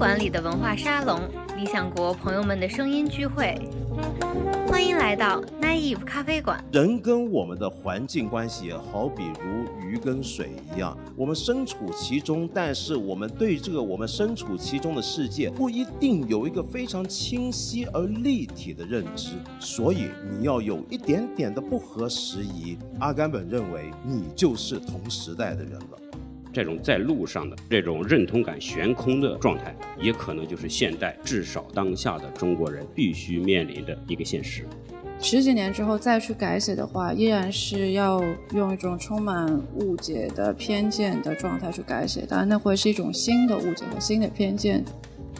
馆里的文化沙龙，理想国朋友们的声音聚会。欢迎来到 Naive 咖啡馆。人跟我们的环境关系，好比如鱼跟水一样，我们身处其中，但是我们对这个我们身处其中的世界，不一定有一个非常清晰而立体的认知。所以你要有一点点的不合时宜。阿甘本认为，你就是同时代的人了。这种在路上的这种认同感悬空的状态，也可能就是现代至少当下的中国人必须面临的一个现实。十几年之后再去改写的话，依然是要用一种充满误解的偏见的状态去改写，当然那会是一种新的误解和新的偏见。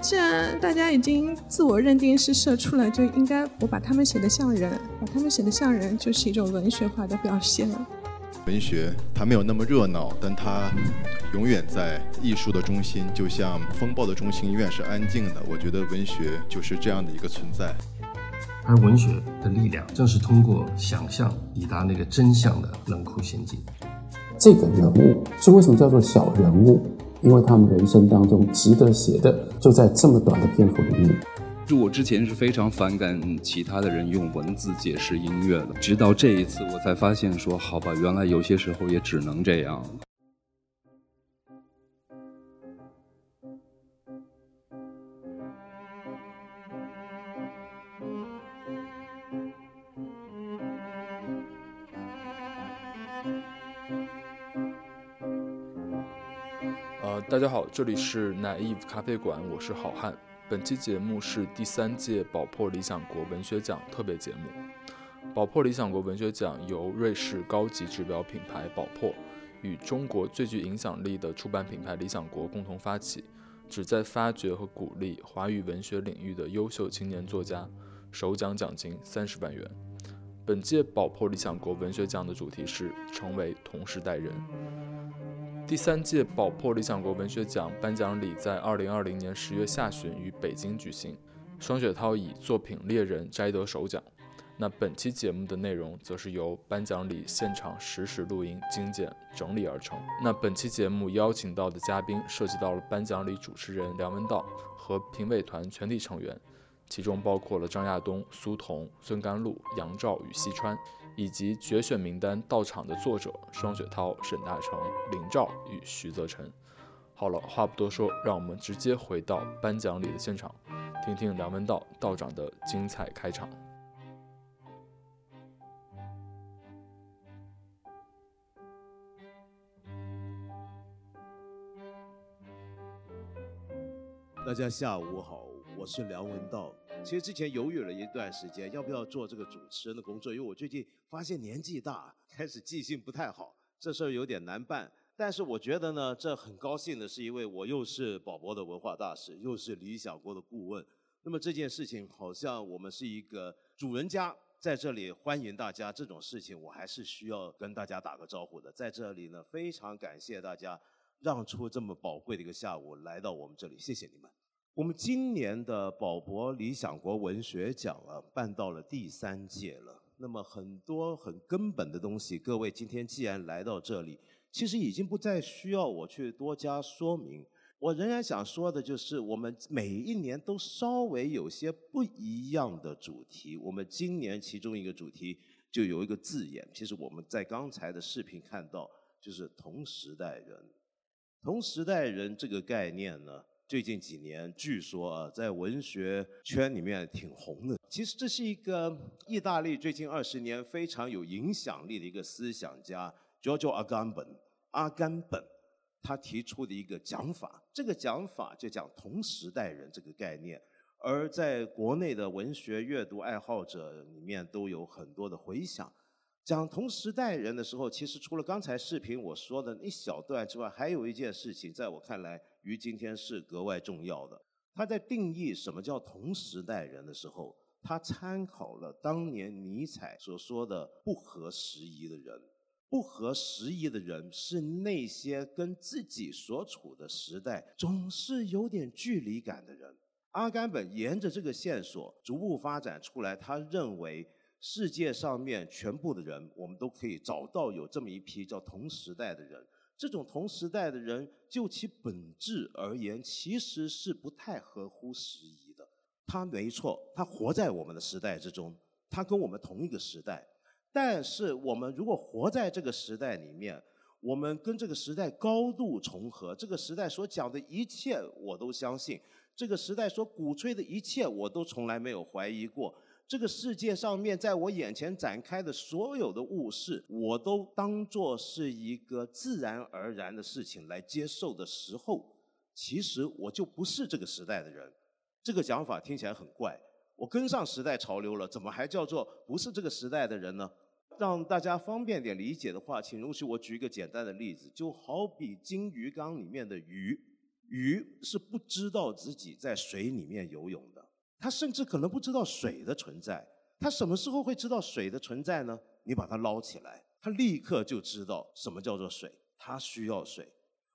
既然大家已经自我认定是社畜了，就应该我把他们写得像人，把他们写得像人，就是一种文学化的表现了。文学它没有那么热闹，但它永远在艺术的中心，就像风暴的中心永远是安静的。我觉得文学就是这样的一个存在。而文学的力量，正是通过想象抵达那个真相的冷酷陷阱。这个人物是为什么叫做小人物？因为他们人生当中值得写的，就在这么短的篇幅里面。就我之前是非常反感其他的人用文字解释音乐的，直到这一次我才发现，说好吧，原来有些时候也只能这样。呃，大家好，这里是 Naive 咖啡馆，我是好汉。本期节目是第三届宝珀理想国文学奖特别节目。宝珀理想国文学奖由瑞士高级制表品牌宝珀与中国最具影响力的出版品牌理想国共同发起，旨在发掘和鼓励华语文学领域的优秀青年作家。首奖奖金三十万元。本届宝珀理想国文学奖的主题是“成为同时代人”。第三届宝珀理想国文学奖颁奖礼在二零二零年十月下旬于北京举行，双雪涛以作品《猎人》摘得首奖。那本期节目的内容则是由颁奖礼现场实时录音精简整理而成。那本期节目邀请到的嘉宾涉及到了颁奖礼主持人梁文道和评委团全体成员，其中包括了张亚东、苏童、孙甘露、杨照与西川。以及决选名单到场的作者双雪涛、沈大成、林兆与徐泽辰。好了，话不多说，让我们直接回到颁奖礼的现场，听听梁文道道长的精彩开场。大家下午好，我是梁文道。其实之前犹豫了一段时间，要不要做这个主持人的工作，因为我最近发现年纪大，开始记性不太好，这事儿有点难办。但是我觉得呢，这很高兴的是，因为我又是宝宝的文化大使，又是理想国的顾问。那么这件事情好像我们是一个主人家在这里欢迎大家，这种事情我还是需要跟大家打个招呼的。在这里呢，非常感谢大家让出这么宝贵的一个下午来到我们这里，谢谢你们。我们今年的宝珀理想国文学奖啊，办到了第三届了。那么很多很根本的东西，各位今天既然来到这里，其实已经不再需要我去多加说明。我仍然想说的就是，我们每一年都稍微有些不一样的主题。我们今年其中一个主题就有一个字眼，其实我们在刚才的视频看到，就是同时代人。同时代人这个概念呢？最近几年，据说啊，在文学圈里面挺红的。其实这是一个意大利最近二十年非常有影响力的一个思想家，Giorgio Agamben 阿甘本，他提出的一个讲法。这个讲法就讲同时代人这个概念，而在国内的文学阅读爱好者里面都有很多的回响。讲同时代人的时候，其实除了刚才视频我说的一小段之外，还有一件事情，在我看来。于今天是格外重要的。他在定义什么叫同时代人的时候，他参考了当年尼采所说的“不合时宜的人”。不合时宜的人是那些跟自己所处的时代总是有点距离感的人。阿甘本沿着这个线索逐步发展出来，他认为世界上面全部的人，我们都可以找到有这么一批叫同时代的人。这种同时代的人，就其本质而言，其实是不太合乎时宜的。他没错，他活在我们的时代之中，他跟我们同一个时代。但是我们如果活在这个时代里面，我们跟这个时代高度重合，这个时代所讲的一切我都相信，这个时代所鼓吹的一切我都从来没有怀疑过。这个世界上面，在我眼前展开的所有的物事，我都当做是一个自然而然的事情来接受的时候，其实我就不是这个时代的人。这个讲法听起来很怪，我跟上时代潮流了，怎么还叫做不是这个时代的人呢？让大家方便点理解的话，请容许我举一个简单的例子，就好比金鱼缸里面的鱼，鱼是不知道自己在水里面游泳的。他甚至可能不知道水的存在，他什么时候会知道水的存在呢？你把它捞起来，他立刻就知道什么叫做水，他需要水。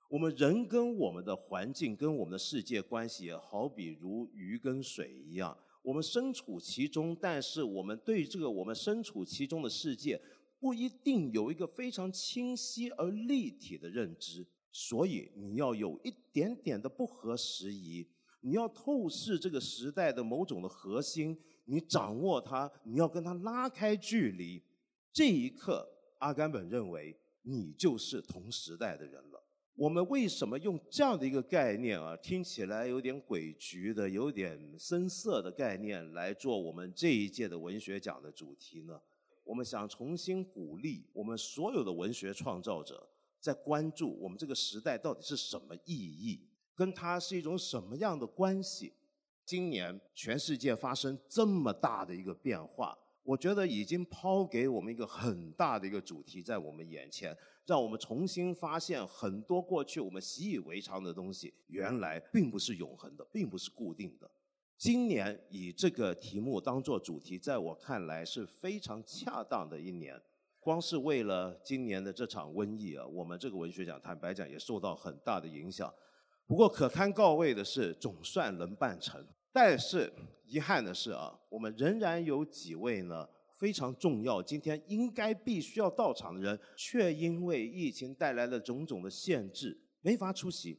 我们人跟我们的环境、跟我们的世界关系，也好比如鱼跟水一样，我们身处其中，但是我们对这个我们身处其中的世界，不一定有一个非常清晰而立体的认知，所以你要有一点点的不合时宜。你要透视这个时代的某种的核心，你掌握它，你要跟它拉开距离。这一刻，阿甘本认为你就是同时代的人了。我们为什么用这样的一个概念啊，听起来有点诡谲的、有点深色的概念来做我们这一届的文学奖的主题呢？我们想重新鼓励我们所有的文学创造者，在关注我们这个时代到底是什么意义。跟它是一种什么样的关系？今年全世界发生这么大的一个变化，我觉得已经抛给我们一个很大的一个主题在我们眼前，让我们重新发现很多过去我们习以为常的东西，原来并不是永恒的，并不是固定的。今年以这个题目当做主题，在我看来是非常恰当的一年。光是为了今年的这场瘟疫啊，我们这个文学奖，坦白讲也受到很大的影响。不过可堪告慰的是，总算能办成。但是遗憾的是啊，我们仍然有几位呢非常重要，今天应该必须要到场的人，却因为疫情带来的种种的限制，没法出席。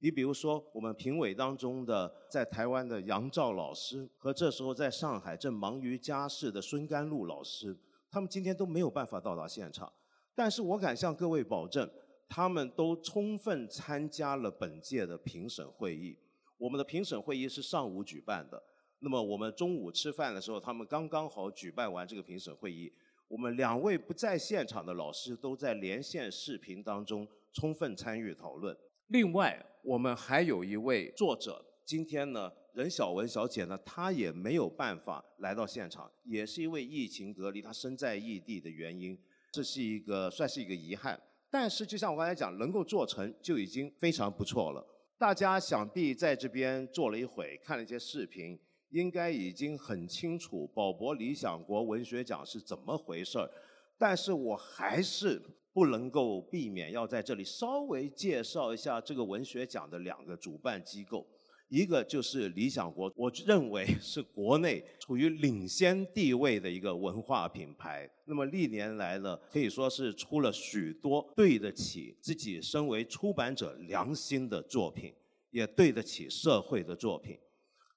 你比如说，我们评委当中的在台湾的杨照老师，和这时候在上海正忙于家事的孙甘露老师，他们今天都没有办法到达现场。但是我敢向各位保证。他们都充分参加了本届的评审会议。我们的评审会议是上午举办的，那么我们中午吃饭的时候，他们刚刚好举办完这个评审会议。我们两位不在现场的老师都在连线视频当中充分参与讨论。另外，我们还有一位作者，今天呢，任晓文小姐呢，她也没有办法来到现场，也是因为疫情隔离，她身在异地的原因，这是一个算是一个遗憾。但是，就像我刚才讲，能够做成就已经非常不错了。大家想必在这边坐了一会，看了一些视频，应该已经很清楚宝博理想国文学奖是怎么回事儿。但是我还是不能够避免要在这里稍微介绍一下这个文学奖的两个主办机构。一个就是理想国，我认为 是国内处于领先地位的一个文化品牌。那么历年来呢，可以说是出了许多对得起自己身为出版者良心的作品，也对得起社会的作品。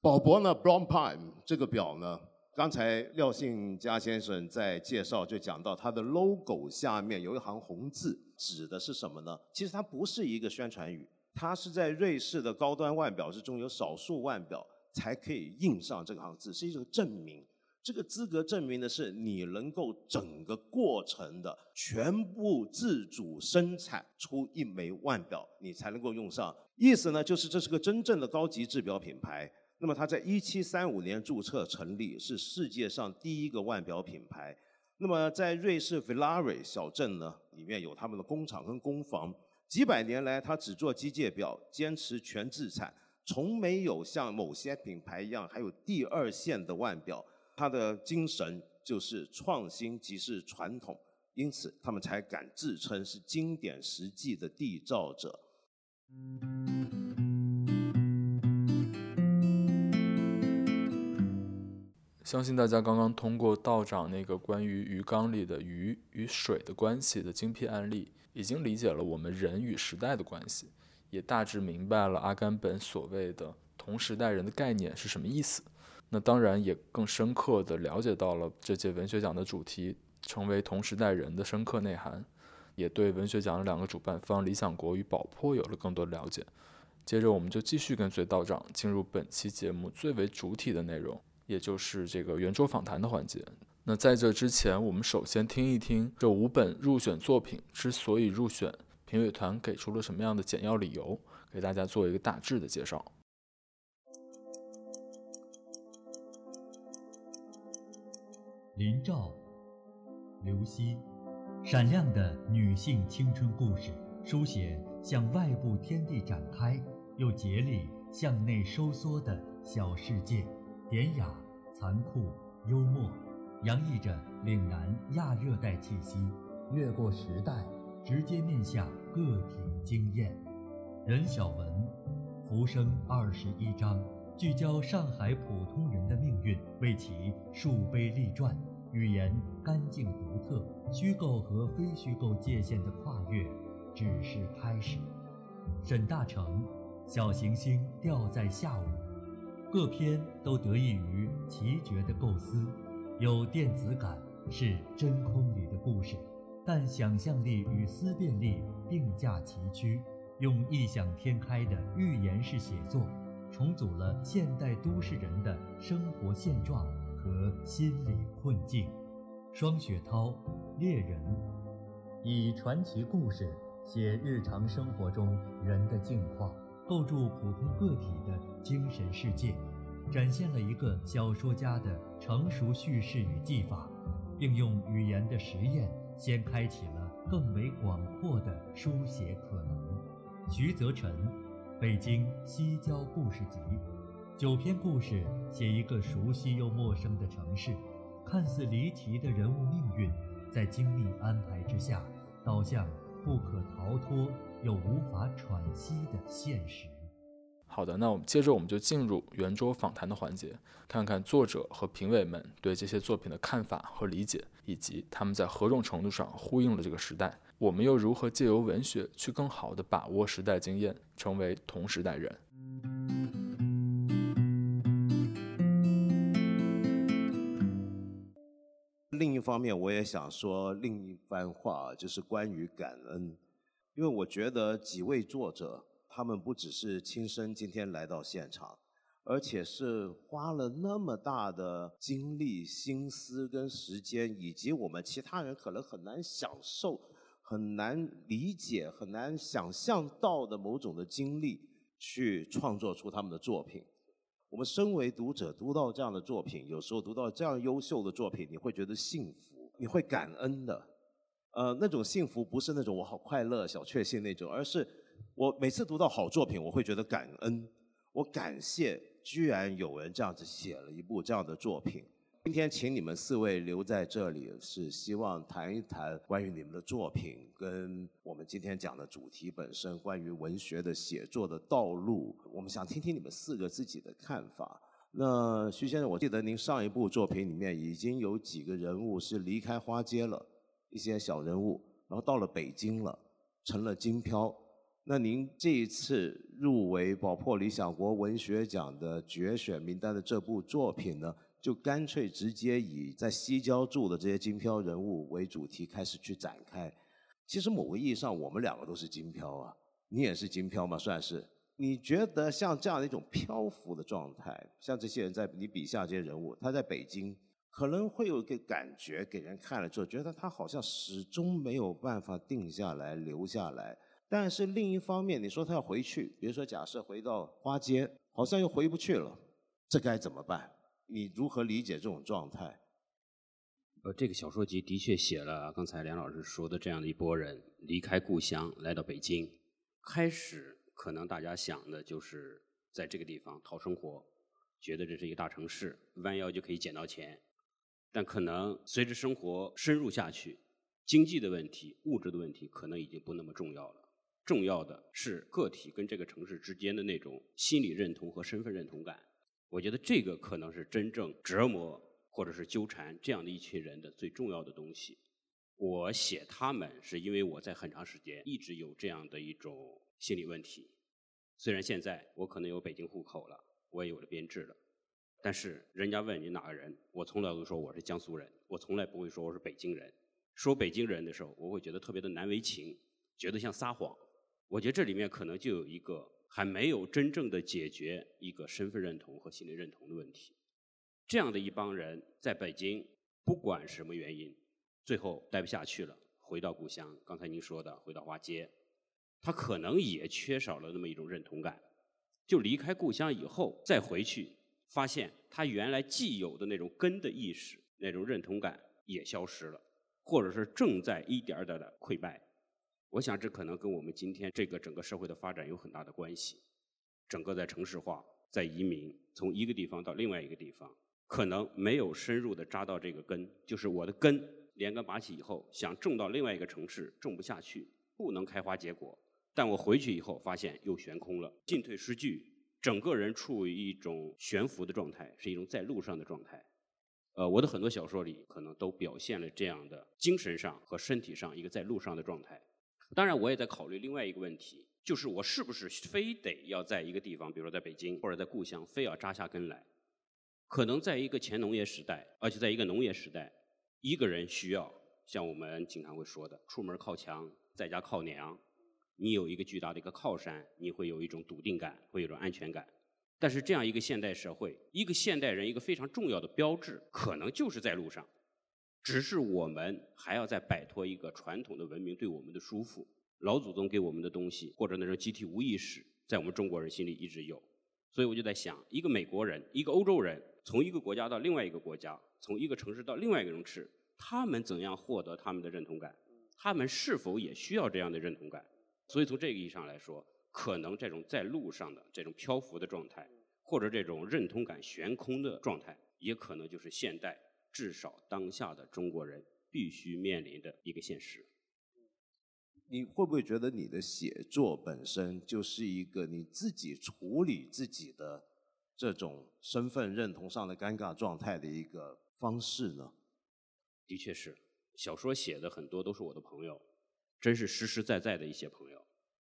宝博呢，Brown Prime 这个表呢，刚才廖信佳先生在介绍就讲到它的 logo 下面有一行红字，指的是什么呢？其实它不是一个宣传语。它是在瑞士的高端腕表之中，有少数腕表才可以印上这个行字，是一种证明。这个资格证明的是你能够整个过程的全部自主生产出一枚腕表，你才能够用上。意思呢，就是这是个真正的高级制表品牌。那么它在一七三五年注册成立，是世界上第一个腕表品牌。那么在瑞士 v i l a r i 小镇呢，里面有他们的工厂跟工坊。几百年来，他只做机械表，坚持全自产，从没有像某些品牌一样还有第二线的腕表。他的精神就是创新即是传统，因此他们才敢自称是经典实际的缔造者。相信大家刚刚通过道长那个关于鱼缸里的鱼与水的关系的精辟案例，已经理解了我们人与时代的关系，也大致明白了阿甘本所谓的同时代人的概念是什么意思。那当然也更深刻地了解到了这届文学奖的主题“成为同时代人”的深刻内涵，也对文学奖的两个主办方理想国与宝珀有了更多的了解。接着，我们就继续跟随道长进入本期节目最为主体的内容。也就是这个圆桌访谈的环节。那在这之前，我们首先听一听这五本入选作品之所以入选，评委团给出了什么样的简要理由，给大家做一个大致的介绍。林兆、刘希，闪亮的女性青春故事，书写向外部天地展开，又竭力向内收缩的小世界。典雅、残酷、幽默，洋溢着岭南亚热带气息，越过时代，直接面向个体经验。任小文，浮生二十一章，聚焦上海普通人的命运，为其树碑立传。语言干净独特，虚构和非虚构界限的跨越，只是开始。沈大成，小行星掉在下午。各篇都得益于奇绝的构思，有电子感，是真空里的故事，但想象力与思辨力并驾齐驱，用异想天开的寓言式写作，重组了现代都市人的生活现状和心理困境。双雪涛，猎人，以传奇故事写日常生活中人的境况。构筑普通个体的精神世界，展现了一个小说家的成熟叙事与技法，并用语言的实验，先开启了更为广阔的书写可能。徐泽辰，《北京西郊故事集》，九篇故事写一个熟悉又陌生的城市，看似离奇的人物命运，在精密安排之下，导向不可逃脱。又无法喘息的现实。好的，那我们接着我们就进入圆桌访谈的环节，看看作者和评委们对这些作品的看法和理解，以及他们在何种程度上呼应了这个时代。我们又如何借由文学去更好地把握时代经验，成为同时代人？另一方面，我也想说另一番话，就是关于感恩。因为我觉得几位作者，他们不只是亲身今天来到现场，而且是花了那么大的精力、心思跟时间，以及我们其他人可能很难享受、很难理解、很难想象到的某种的经历，去创作出他们的作品。我们身为读者，读到这样的作品，有时候读到这样优秀的作品，你会觉得幸福，你会感恩的。呃，那种幸福不是那种我好快乐、小确幸那种，而是我每次读到好作品，我会觉得感恩，我感谢居然有人这样子写了一部这样的作品。今天请你们四位留在这里，是希望谈一谈关于你们的作品，跟我们今天讲的主题本身，关于文学的写作的道路。我们想听听你们四个自己的看法。那徐先生，我记得您上一部作品里面已经有几个人物是离开花街了。一些小人物，然后到了北京了，成了京漂。那您这一次入围宝珀理想国文学奖的决选名单的这部作品呢，就干脆直接以在西郊住的这些金漂人物为主题开始去展开。其实某个意义上，我们两个都是金漂啊，你也是金漂嘛，算是。你觉得像这样的一种漂浮的状态，像这些人在你笔下这些人物，他在北京。可能会有一个感觉，给人看了之后，觉得他好像始终没有办法定下来、留下来。但是另一方面，你说他要回去，比如说假设回到花街，好像又回不去了，这该怎么办？你如何理解这种状态？呃，这个小说集的确写了刚才梁老师说的这样的一波人离开故乡来到北京，开始可能大家想的就是在这个地方讨生活，觉得这是一个大城市，弯腰就可以捡到钱。但可能随着生活深入下去，经济的问题、物质的问题可能已经不那么重要了。重要的是个体跟这个城市之间的那种心理认同和身份认同感。我觉得这个可能是真正折磨或者是纠缠这样的一群人的最重要的东西。我写他们是因为我在很长时间一直有这样的一种心理问题。虽然现在我可能有北京户口了，我也有了编制了，但是人家问你哪个人，我从来都说我是江苏人，我从来不会说我是北京人。说北京人的时候，我会觉得特别的难为情，觉得像撒谎。我觉得这里面可能就有一个还没有真正的解决一个身份认同和心理认同的问题。这样的一帮人在北京，不管什么原因，最后待不下去了，回到故乡。刚才您说的，回到花街。他可能也缺少了那么一种认同感，就离开故乡以后再回去，发现他原来既有的那种根的意识、那种认同感也消失了，或者是正在一点点的溃败。我想这可能跟我们今天这个整个社会的发展有很大的关系。整个在城市化、在移民，从一个地方到另外一个地方，可能没有深入的扎到这个根，就是我的根连根拔起以后，想种到另外一个城市种不下去，不能开花结果。但我回去以后发现又悬空了，进退失据，整个人处于一种悬浮的状态，是一种在路上的状态。呃，我的很多小说里可能都表现了这样的精神上和身体上一个在路上的状态。当然，我也在考虑另外一个问题，就是我是不是非得要在一个地方，比如说在北京或者在故乡，非要扎下根来？可能在一个前农业时代，而且在一个农业时代，一个人需要像我们经常会说的，出门靠墙，在家靠娘。你有一个巨大的一个靠山，你会有一种笃定感，会有一种安全感。但是这样一个现代社会，一个现代人一个非常重要的标志，可能就是在路上。只是我们还要再摆脱一个传统的文明对我们的束缚，老祖宗给我们的东西，或者那种集体无意识，在我们中国人心里一直有。所以我就在想，一个美国人，一个欧洲人，从一个国家到另外一个国家，从一个城市到另外一个城市，他们怎样获得他们的认同感？他们是否也需要这样的认同感？所以从这个意义上来说，可能这种在路上的这种漂浮的状态，或者这种认同感悬空的状态，也可能就是现代至少当下的中国人必须面临的一个现实。你会不会觉得你的写作本身就是一个你自己处理自己的这种身份认同上的尴尬状态的一个方式呢？的确是，小说写的很多都是我的朋友。真是实实在在的一些朋友，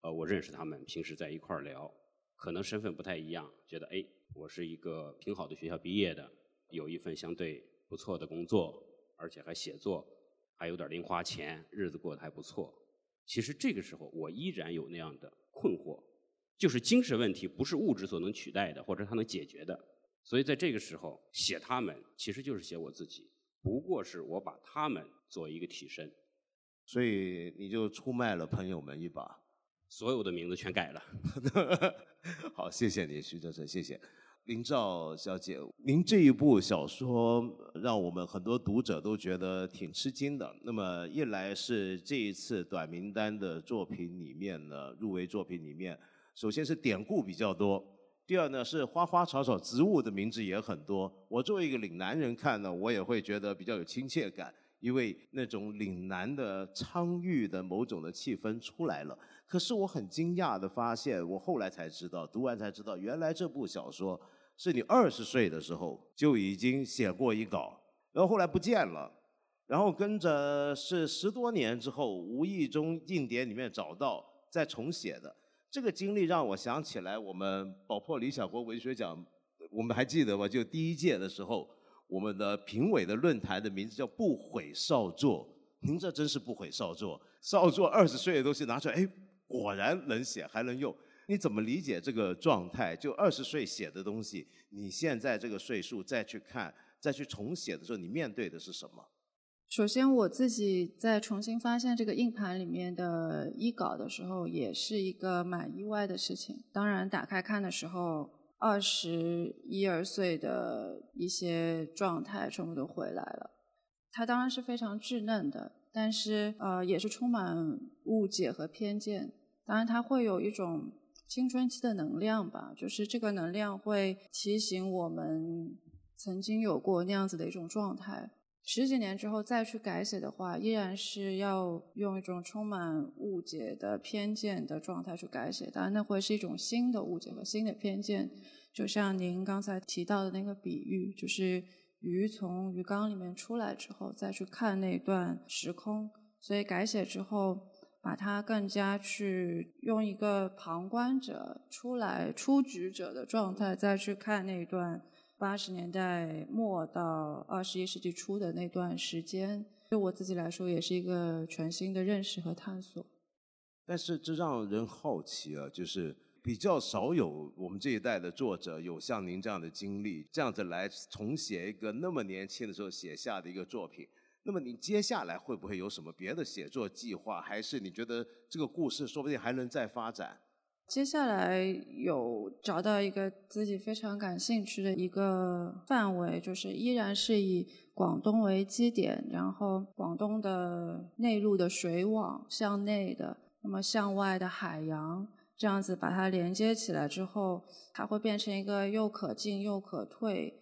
呃，我认识他们，平时在一块儿聊，可能身份不太一样，觉得哎，我是一个挺好的学校毕业的，有一份相对不错的工作，而且还写作，还有点零花钱，日子过得还不错。其实这个时候，我依然有那样的困惑，就是精神问题不是物质所能取代的，或者它能解决的。所以在这个时候写他们，其实就是写我自己，不过是我把他们做一个替身。所以你就出卖了朋友们一把，所有的名字全改了。好，谢谢你，徐哲成，谢谢林兆小姐。您这一部小说让我们很多读者都觉得挺吃惊的。那么一来是这一次短名单的作品里面呢，入围作品里面，首先是典故比较多，第二呢是花花草草植物的名字也很多。我作为一个岭南人看呢，我也会觉得比较有亲切感。因为那种岭南的苍郁的某种的气氛出来了，可是我很惊讶的发现，我后来才知道，读完才知道，原来这部小说是你二十岁的时候就已经写过一稿，然后后来不见了，然后跟着是十多年之后无意中硬碟里面找到再重写的，这个经历让我想起来我们宝珀理想国文学奖，我们还记得吗？就第一届的时候。我们的评委的论坛的名字叫“不悔少作”，您这真是不悔少作。少作二十岁的东西拿出来，哎，果然能写，还能用。你怎么理解这个状态？就二十岁写的东西，你现在这个岁数再去看，再去重写的时候，你面对的是什么？首先，我自己在重新发现这个硬盘里面的一稿的时候，也是一个蛮意外的事情。当然，打开看的时候。二十一二岁的一些状态全部都回来了，他当然是非常稚嫩的，但是呃也是充满误解和偏见。当然他会有一种青春期的能量吧，就是这个能量会提醒我们曾经有过那样子的一种状态。十几年之后再去改写的话，依然是要用一种充满误解的偏见的状态去改写。当然，那会是一种新的误解和新的偏见。就像您刚才提到的那个比喻，就是鱼从鱼缸里面出来之后，再去看那段时空，所以改写之后，把它更加去用一个旁观者出来出局者的状态，再去看那段八十年代末到二十一世纪初的那段时间，对我自己来说也是一个全新的认识和探索。但是这让人好奇啊，就是比较少有我们这一代的作者有像您这样的经历，这样子来重写一个那么年轻的时候写下的一个作品。那么你接下来会不会有什么别的写作计划？还是你觉得这个故事说不定还能再发展？接下来有找到一个自己非常感兴趣的一个范围，就是依然是以广东为基点，然后广东的内陆的水网向内的。那么向外的海洋，这样子把它连接起来之后，它会变成一个又可进又可退，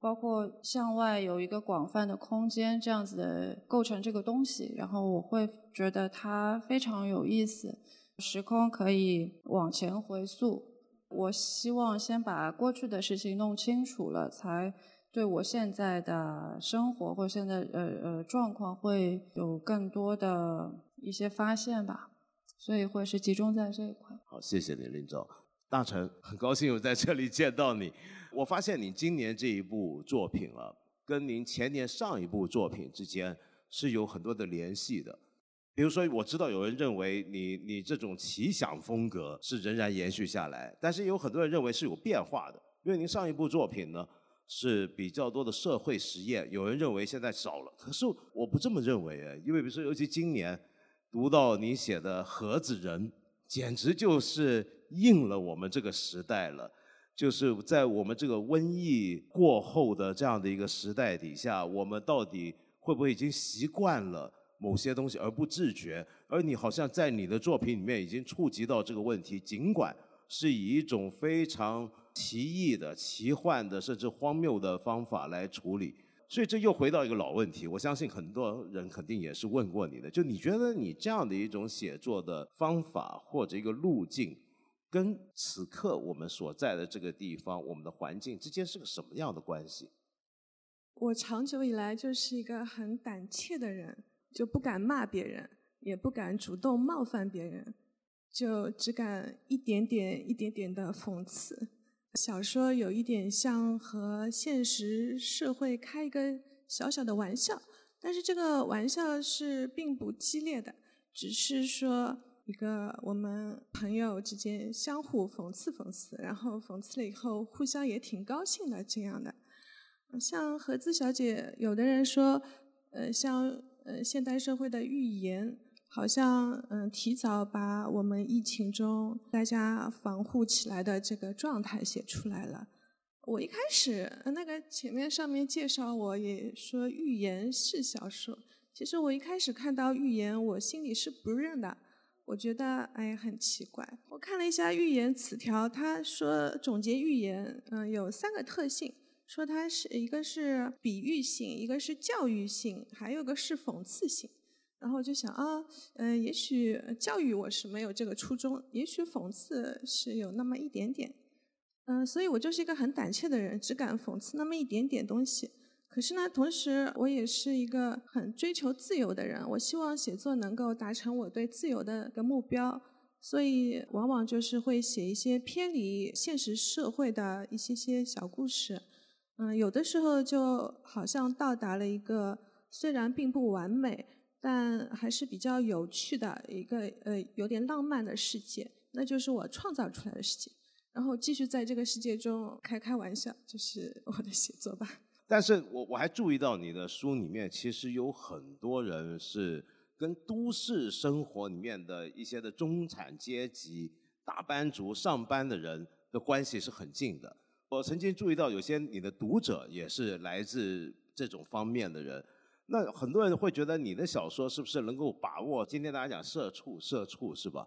包括向外有一个广泛的空间，这样子的构成这个东西。然后我会觉得它非常有意思，时空可以往前回溯。我希望先把过去的事情弄清楚了，才对我现在的生活或现在呃呃状况会有更多的一些发现吧。所以会是集中在这一块。好，谢谢你，林总。大成，很高兴我在这里见到你。我发现你今年这一部作品啊，跟您前年上一部作品之间是有很多的联系的。比如说，我知道有人认为你你这种奇想风格是仍然延续下来，但是有很多人认为是有变化的。因为您上一部作品呢是比较多的社会实验，有人认为现在少了，可是我不这么认为哎，因为比如说，尤其今年。读到你写的盒子人，简直就是应了我们这个时代了。就是在我们这个瘟疫过后的这样的一个时代底下，我们到底会不会已经习惯了某些东西而不自觉？而你好像在你的作品里面已经触及到这个问题，尽管是以一种非常奇异的、奇幻的，甚至荒谬的方法来处理。所以这又回到一个老问题，我相信很多人肯定也是问过你的，就你觉得你这样的一种写作的方法或者一个路径，跟此刻我们所在的这个地方、我们的环境之间是个什么样的关系？我长久以来就是一个很胆怯的人，就不敢骂别人，也不敢主动冒犯别人，就只敢一点点、一点点的讽刺。小说有一点像和现实社会开一个小小的玩笑，但是这个玩笑是并不激烈的，只是说一个我们朋友之间相互讽刺讽刺，然后讽刺了以后互相也挺高兴的这样的。像盒子小姐，有的人说，呃，像呃现代社会的预言。好像嗯，提早把我们疫情中大家防护起来的这个状态写出来了。我一开始那个前面上面介绍我也说预言是小说，其实我一开始看到预言，我心里是不认的。我觉得哎很奇怪。我看了一下预言词条，他说总结预言嗯有三个特性，说它是一个是比喻性，一个是教育性，还有个是讽刺性。然后就想啊，嗯，也许教育我是没有这个初衷，也许讽刺是有那么一点点，嗯，所以我就是一个很胆怯的人，只敢讽刺那么一点点东西。可是呢，同时我也是一个很追求自由的人，我希望写作能够达成我对自由的一个目标，所以往往就是会写一些偏离现实社会的一些些小故事，嗯，有的时候就好像到达了一个虽然并不完美。但还是比较有趣的一个呃，有点浪漫的世界，那就是我创造出来的世界，然后继续在这个世界中开开玩笑，就是我的写作吧。但是我我还注意到你的书里面，其实有很多人是跟都市生活里面的一些的中产阶级、大班族、上班的人的关系是很近的。我曾经注意到有些你的读者也是来自这种方面的人。那很多人会觉得你的小说是不是能够把握？今天大家讲社畜，社畜是吧？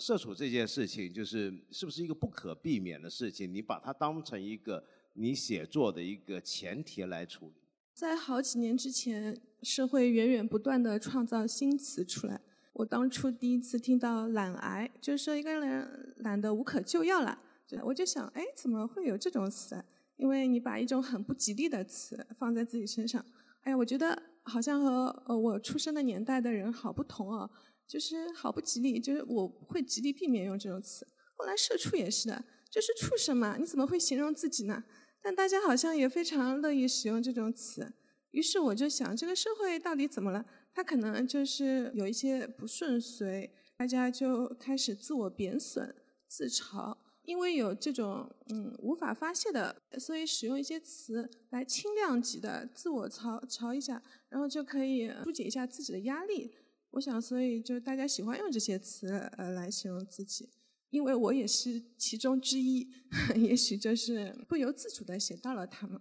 社畜这件事情，就是是不是一个不可避免的事情？你把它当成一个你写作的一个前提来处理。在好几年之前，社会源源不断的创造新词出来。我当初第一次听到“懒癌”，就是说一个人懒得无可救药了，我就想，哎，怎么会有这种词？因为你把一种很不吉利的词放在自己身上，哎呀，我觉得好像和呃我出生的年代的人好不同哦，就是好不吉利，就是我会极力避免用这种词。后来社畜也是的，就是畜生嘛，你怎么会形容自己呢？但大家好像也非常乐意使用这种词，于是我就想，这个社会到底怎么了？它可能就是有一些不顺遂，大家就开始自我贬损、自嘲，因为有这种嗯无法发泄的，所以使用一些词来轻量级的自我嘲嘲一下，然后就可以疏解一下自己的压力。我想，所以就大家喜欢用这些词呃来形容自己。因为我也是其中之一，也许就是不由自主的写到了他们。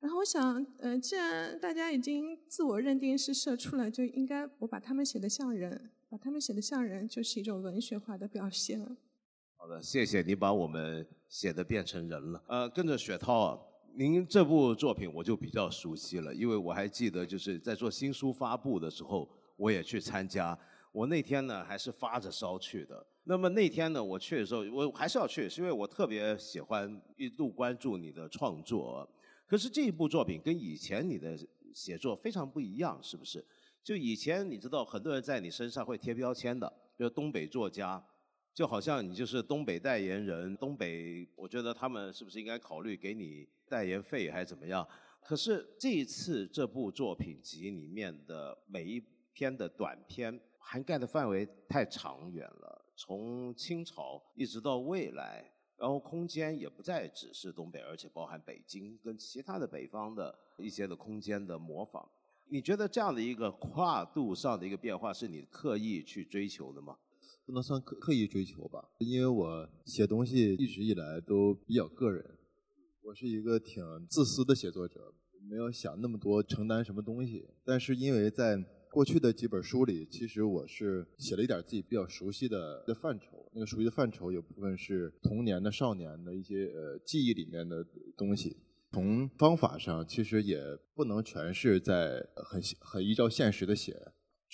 然后我想，呃，既然大家已经自我认定是社畜了，就应该我把他们写的像人，把他们写的像人，就是一种文学化的表现了。好的，谢谢你把我们写的变成人了。呃，跟着雪涛啊，您这部作品我就比较熟悉了，因为我还记得就是在做新书发布的时候，我也去参加。我那天呢还是发着烧去的。那么那天呢我去的时候，我还是要去，是因为我特别喜欢一路关注你的创作。可是这一部作品跟以前你的写作非常不一样，是不是？就以前你知道很多人在你身上会贴标签的，就东北作家，就好像你就是东北代言人。东北，我觉得他们是不是应该考虑给你代言费还是怎么样？可是这一次这部作品集里面的每一篇的短篇。涵盖的范围太长远了，从清朝一直到未来，然后空间也不再只是东北，而且包含北京跟其他的北方的一些的空间的模仿。你觉得这样的一个跨度上的一个变化，是你刻意去追求的吗？不能算刻刻意追求吧，因为我写东西一直以来都比较个人，我是一个挺自私的写作者，没有想那么多承担什么东西。但是因为在过去的几本书里，其实我是写了一点自己比较熟悉的的范畴。那个熟悉的范畴有部分是童年的、少年的一些呃记忆里面的东西。从方法上，其实也不能全是在很很依照现实的写。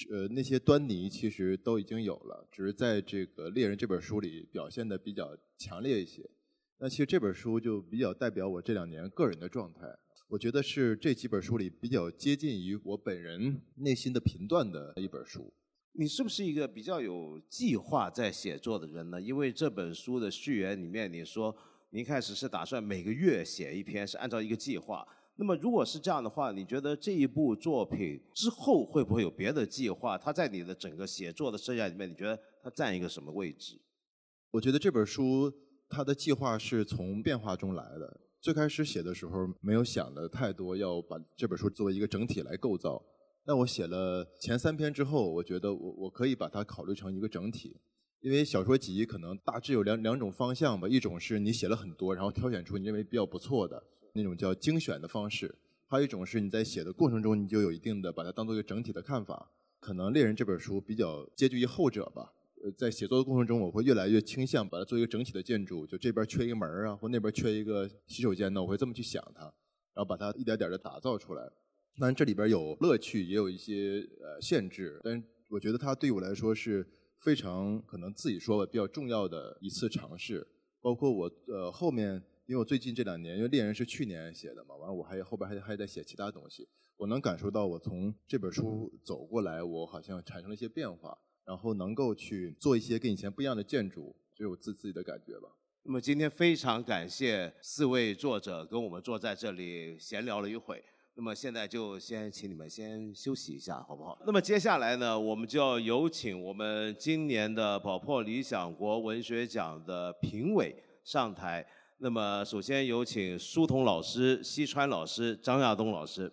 呃，那些端倪其实都已经有了，只是在这个《猎人》这本书里表现的比较强烈一些。那其实这本书就比较代表我这两年个人的状态。我觉得是这几本书里比较接近于我本人内心的频段的一本书。你是不是一个比较有计划在写作的人呢？因为这本书的序言里面你说，你一开始是打算每个月写一篇，是按照一个计划。那么如果是这样的话，你觉得这一部作品之后会不会有别的计划？它在你的整个写作的生涯里面，你觉得它占一个什么位置？我觉得这本书它的计划是从变化中来的。最开始写的时候没有想的太多，要把这本书作为一个整体来构造。那我写了前三篇之后，我觉得我我可以把它考虑成一个整体，因为小说集可能大致有两两种方向吧，一种是你写了很多，然后挑选出你认为比较不错的那种叫精选的方式；还有一种是你在写的过程中，你就有一定的把它当做一个整体的看法。可能《猎人》这本书比较接近于后者吧。呃，在写作的过程中，我会越来越倾向把它做一个整体的建筑，就这边缺一个门啊，或那边缺一个洗手间呢，我会这么去想它，然后把它一点点的打造出来。当然这里边有乐趣，也有一些呃限制，但我觉得它对我来说是非常可能自己说吧比较重要的一次尝试。包括我呃后面，因为我最近这两年，因为猎人是去年写的嘛，完了我还后边还还在写其他东西，我能感受到我从这本书走过来，我好像产生了一些变化。然后能够去做一些跟以前不一样的建筑，就有自自己的感觉吧。那么今天非常感谢四位作者跟我们坐在这里闲聊了一会。那么现在就先请你们先休息一下，好不好？那么接下来呢，我们就要有请我们今年的宝珀理想国文学奖的评委上台。那么首先有请舒彤老师、西川老师、张亚东老师。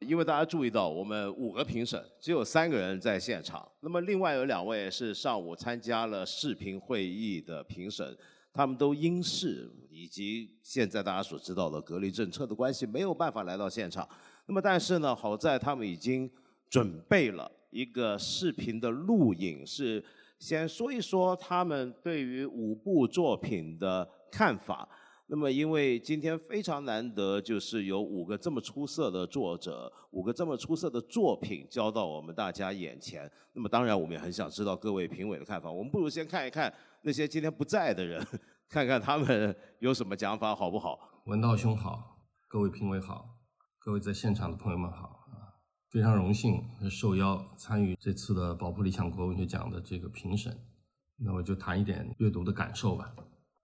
因为大家注意到，我们五个评审只有三个人在现场，那么另外有两位是上午参加了视频会议的评审，他们都因事以及现在大家所知道的隔离政策的关系，没有办法来到现场。那么但是呢，好在他们已经准备了一个视频的录影，是先说一说他们对于五部作品的看法。那么，因为今天非常难得，就是有五个这么出色的作者，五个这么出色的作品交到我们大家眼前。那么，当然我们也很想知道各位评委的看法。我们不如先看一看那些今天不在的人，看看他们有什么讲法，好不好？文道兄好，各位评委好，各位在现场的朋友们好啊！非常荣幸受邀参与这次的宝珀理想国文学奖的这个评审。那我就谈一点阅读的感受吧。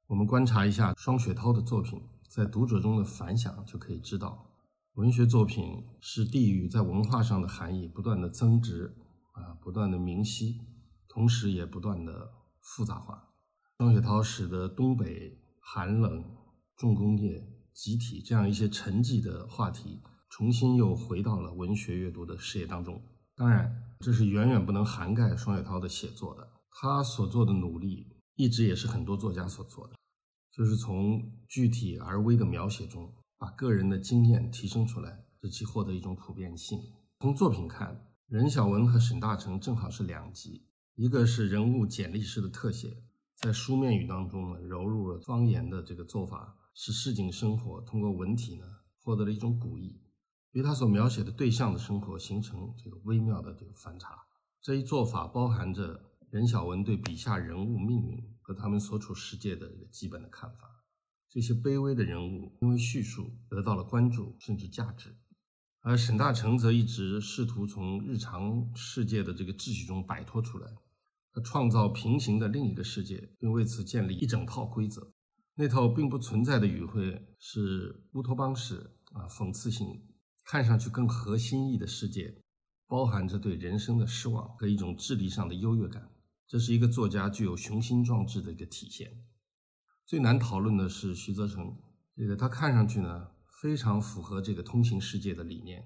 我们观察一下双雪涛的作品在读者中的反响，就可以知道，文学作品是地域在文化上的含义不断的增值啊，不断的明晰，同时也不断的复杂化。双雪涛使得东北寒冷、重工业。集体这样一些沉寂的话题，重新又回到了文学阅读的视野当中。当然，这是远远不能涵盖双雪涛的写作的。他所做的努力，一直也是很多作家所做的，就是从具体而微的描写中，把个人的经验提升出来，使其获得一种普遍性。从作品看，任晓文和沈大成正好是两极，一个是人物简历式的特写，在书面语当中呢，揉入了方言的这个做法。使市井生活通过文体呢，获得了一种古意，与他所描写的对象的生活形成这个微妙的这个反差。这一做法包含着任晓文对笔下人物命运和他们所处世界的一个基本的看法。这些卑微的人物因为叙述得到了关注甚至价值，而沈大成则一直试图从日常世界的这个秩序中摆脱出来，他创造平行的另一个世界，并为此建立一整套规则。那套并不存在的语汇是乌托邦式啊，讽刺性，看上去更合心意的世界，包含着对人生的失望和一种智力上的优越感。这是一个作家具有雄心壮志的一个体现。最难讨论的是徐则成，这个他看上去呢非常符合这个通行世界的理念，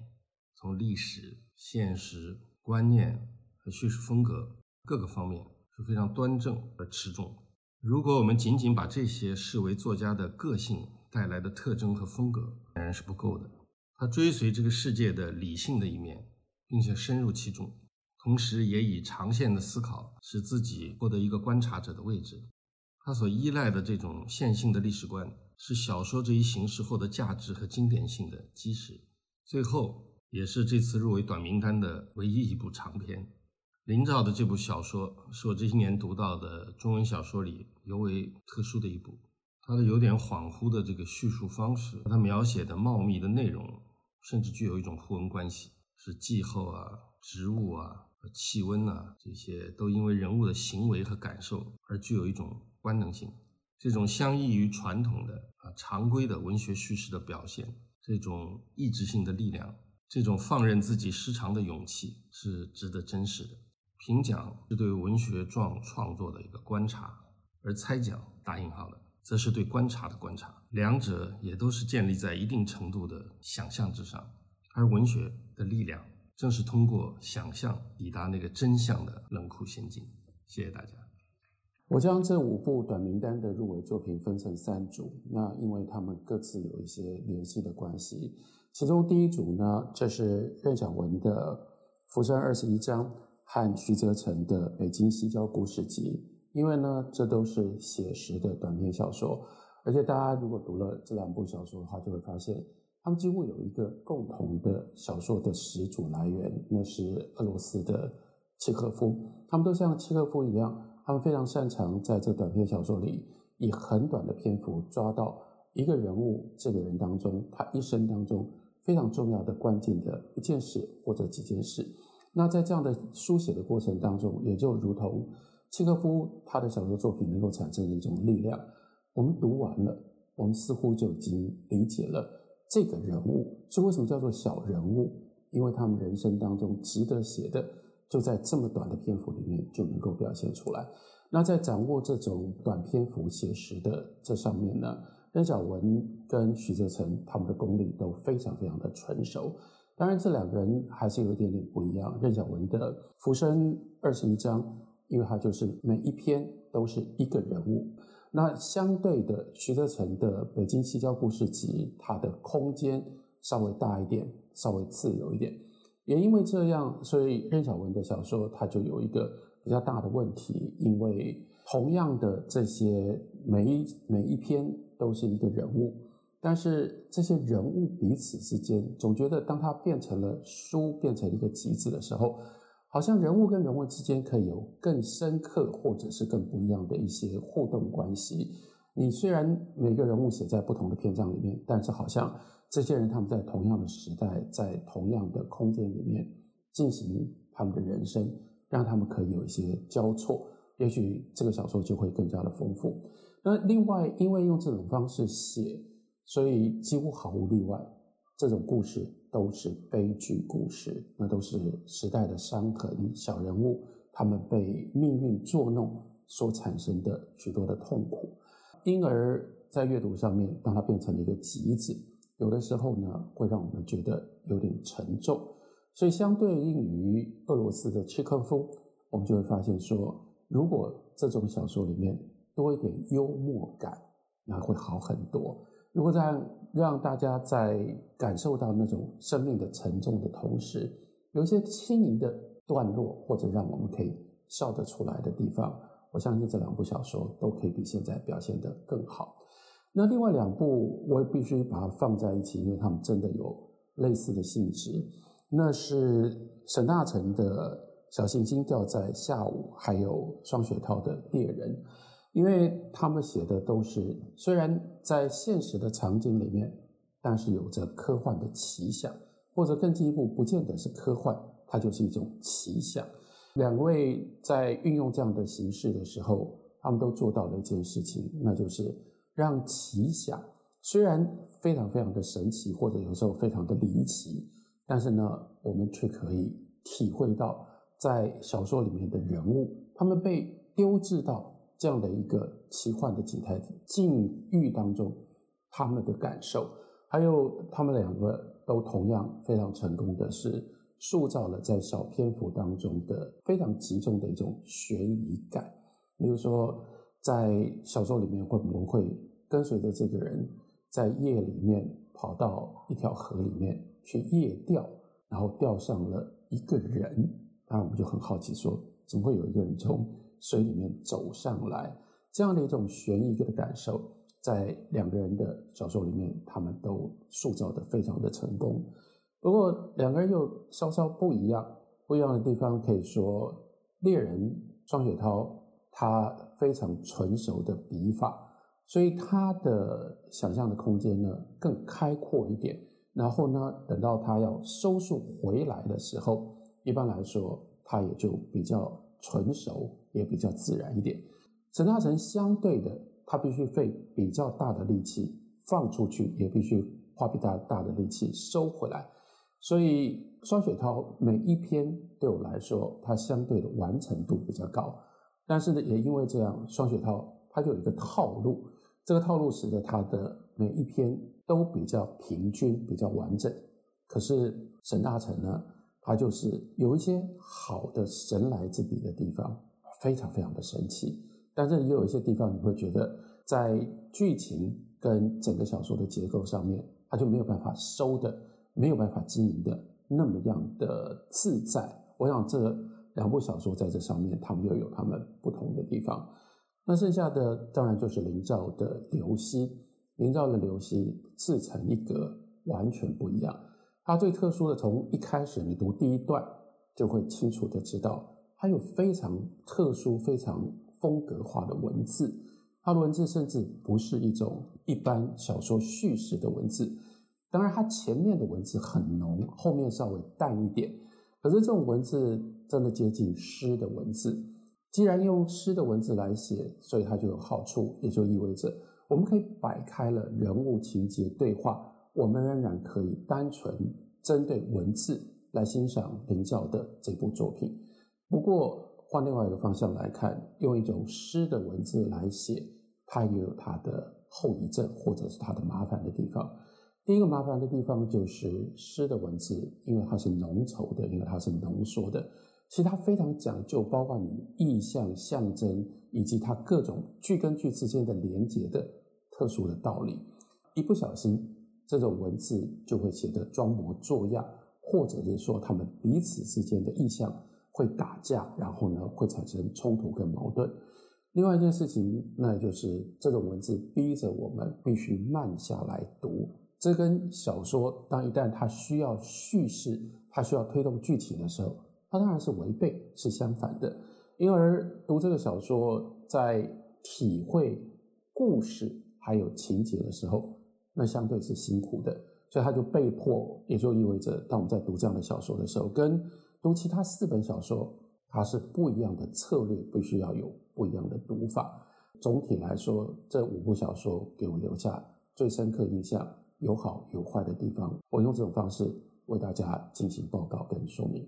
从历史、现实、观念和叙事风格各个方面是非常端正而持重。如果我们仅仅把这些视为作家的个性带来的特征和风格，显然是不够的。他追随这个世界的理性的一面，并且深入其中，同时也以长线的思考使自己获得一个观察者的位置。他所依赖的这种线性的历史观，是小说这一形式获得价值和经典性的基石。最后，也是这次入围短名单的唯一一部长篇。林兆的这部小说是我这些年读到的中文小说里尤为特殊的一部。它的有点恍惚的这个叙述方式，和它描写的茂密的内容，甚至具有一种互文关系，是气候啊、植物啊、气温啊这些都因为人物的行为和感受而具有一种官能性。这种相异于传统的啊常规的文学叙事的表现，这种意志性的力量，这种放任自己失常的勇气，是值得珍视的。评奖是对文学状创作的一个观察，而猜奖打引号的，则是对观察的观察，两者也都是建立在一定程度的想象之上。而文学的力量，正是通过想象抵达那个真相的冷酷仙境。谢谢大家。我将这五部短名单的入围作品分成三组，那因为他们各自有一些联系的关系。其中第一组呢，这是任晓文的《浮生二十一章》。和徐则成的《北京西郊故事集》，因为呢，这都是写实的短篇小说，而且大家如果读了这两部小说的话，就会发现，他们几乎有一个共同的小说的始祖来源，那是俄罗斯的契诃夫。他们都像契诃夫一样，他们非常擅长在这短篇小说里，以很短的篇幅抓到一个人物这个人当中他一生当中非常重要的关键的一件事或者几件事。那在这样的书写的过程当中，也就如同契诃夫他的小说作品能够产生的一种力量。我们读完了，我们似乎就已经理解了这个人物。所以为什么叫做小人物？因为他们人生当中值得写的，就在这么短的篇幅里面就能够表现出来。那在掌握这种短篇幅写实的这上面呢，任晓文跟徐则成他们的功力都非常非常的纯熟。当然，这两个人还是有一点点不一样。任晓文的《浮生二十一章》，因为他就是每一篇都是一个人物。那相对的，徐则成的《北京西郊故事集》，它的空间稍微大一点，稍微自由一点。也因为这样，所以任晓文的小说它就有一个比较大的问题，因为同样的这些每一每一篇都是一个人物。但是这些人物彼此之间，总觉得当它变成了书，变成一个集子的时候，好像人物跟人物之间可以有更深刻或者是更不一样的一些互动关系。你虽然每个人物写在不同的篇章里面，但是好像这些人他们在同样的时代，在同样的空间里面进行他们的人生，让他们可以有一些交错，也许这个小说就会更加的丰富。那另外，因为用这种方式写，所以几乎毫无例外，这种故事都是悲剧故事，那都是时代的伤痕，小人物他们被命运捉弄所产生的许多的痛苦，因而，在阅读上面，当它变成了一个集子，有的时候呢，会让我们觉得有点沉重。所以，相对应于俄罗斯的契科夫，我们就会发现说，如果这种小说里面，多一点幽默感，那会好很多。如果在让大家在感受到那种生命的沉重的同时，有一些轻盈的段落，或者让我们可以笑得出来的地方，我相信这两部小说都可以比现在表现得更好。那另外两部，我也必须把它放在一起，因为他们真的有类似的性质。那是沈大成的《小行星掉在下午》，还有双雪涛的《猎人》。因为他们写的都是虽然在现实的场景里面，但是有着科幻的奇想，或者更进一步，不见得是科幻，它就是一种奇想。两位在运用这样的形式的时候，他们都做到了一件事情，那就是让奇想虽然非常非常的神奇，或者有时候非常的离奇，但是呢，我们却可以体会到在小说里面的人物，他们被丢置到。这样的一个奇幻的景态境遇当中，他们的感受，还有他们两个都同样非常成功的是塑造了在小篇幅当中的非常集中的一种悬疑感。比如说，在小说里面会不会跟随着这个人在夜里面跑到一条河里面去夜钓，然后钓上了一个人？当然，我们就很好奇，说怎么会有一个人从水里面走上来，这样的一种悬疑的感受，在两个人的小说里面，他们都塑造的非常的成功。不过两个人又稍稍不一样，不一样的地方可以说，猎人庄雪涛他非常纯熟的笔法，所以他的想象的空间呢更开阔一点。然后呢，等到他要收束回来的时候，一般来说他也就比较纯熟。也比较自然一点。沈大成相对的，他必须费比较大的力气放出去，也必须花比较大的力气收回来。所以双雪涛每一篇对我来说，它相对的完成度比较高。但是呢，也因为这样，双雪涛它就有一个套路，这个套路使得它的每一篇都比较平均、比较完整。可是沈大成呢，他就是有一些好的神来之笔的地方。非常非常的神奇，但是也有一些地方你会觉得，在剧情跟整个小说的结构上面，它就没有办法收的，没有办法经营的那么样的自在。我想这两部小说在这上面，他们又有他们不同的地方。那剩下的当然就是林兆的刘希，林兆的刘希自成一格，完全不一样。它最特殊的，从一开始你读第一段，就会清楚的知道。它有非常特殊、非常风格化的文字，它的文字甚至不是一种一般小说叙事的文字。当然，它前面的文字很浓，后面稍微淡一点。可是这种文字真的接近诗的文字。既然用诗的文字来写，所以它就有好处，也就意味着我们可以摆开了人物情节对话，我们仍然可以单纯针对文字来欣赏林教的这部作品。不过，换另外一个方向来看，用一种诗的文字来写，它也有它的后遗症，或者是它的麻烦的地方。第一个麻烦的地方就是诗的文字，因为它是浓稠的，因为它是浓缩的，其实它非常讲究，包括你意象、象征以及它各种句跟句之间的连接的特殊的道理。一不小心，这种文字就会写得装模作样，或者是说他们彼此之间的意象。会打架，然后呢会产生冲突跟矛盾。另外一件事情，那就是这种文字逼着我们必须慢下来读。这跟小说当一旦它需要叙事，它需要推动剧情的时候，它当然是违背，是相反的。因而读这个小说，在体会故事还有情节的时候，那相对是辛苦的，所以他就被迫，也就意味着，当我们在读这样的小说的时候，跟读其他四本小说，它是不一样的策略，必须要有不一样的读法。总体来说，这五部小说给我留下最深刻印象，有好有坏的地方。我用这种方式为大家进行报告跟说明。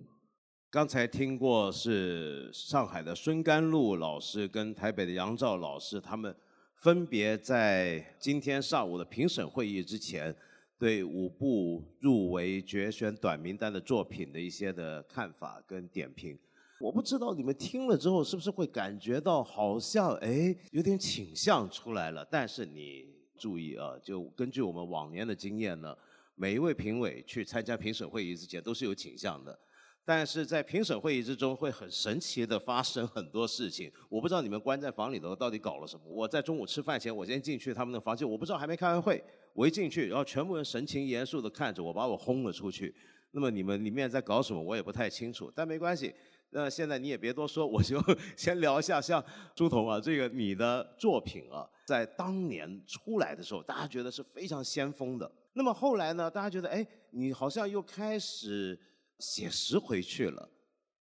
刚才听过是上海的孙甘露老师跟台北的杨照老师，他们分别在今天上午的评审会议之前，对五部入围决选短名单的作品的一些的看法跟点评。我不知道你们听了之后是不是会感觉到好像哎有点倾向出来了，但是你注意啊，就根据我们往年的经验呢，每一位评委去参加评审会议之前都是有倾向的，但是在评审会议之中会很神奇的发生很多事情。我不知道你们关在房里头到底搞了什么。我在中午吃饭前，我先进去他们的房间，我不知道还没开完会，我一进去，然后全部人神情严肃的看着我，把我轰了出去。那么你们里面在搞什么，我也不太清楚，但没关系。那现在你也别多说，我就 先聊一下，像朱彤啊，这个你的作品啊，在当年出来的时候，大家觉得是非常先锋的。那么后来呢，大家觉得，哎，你好像又开始写实回去了。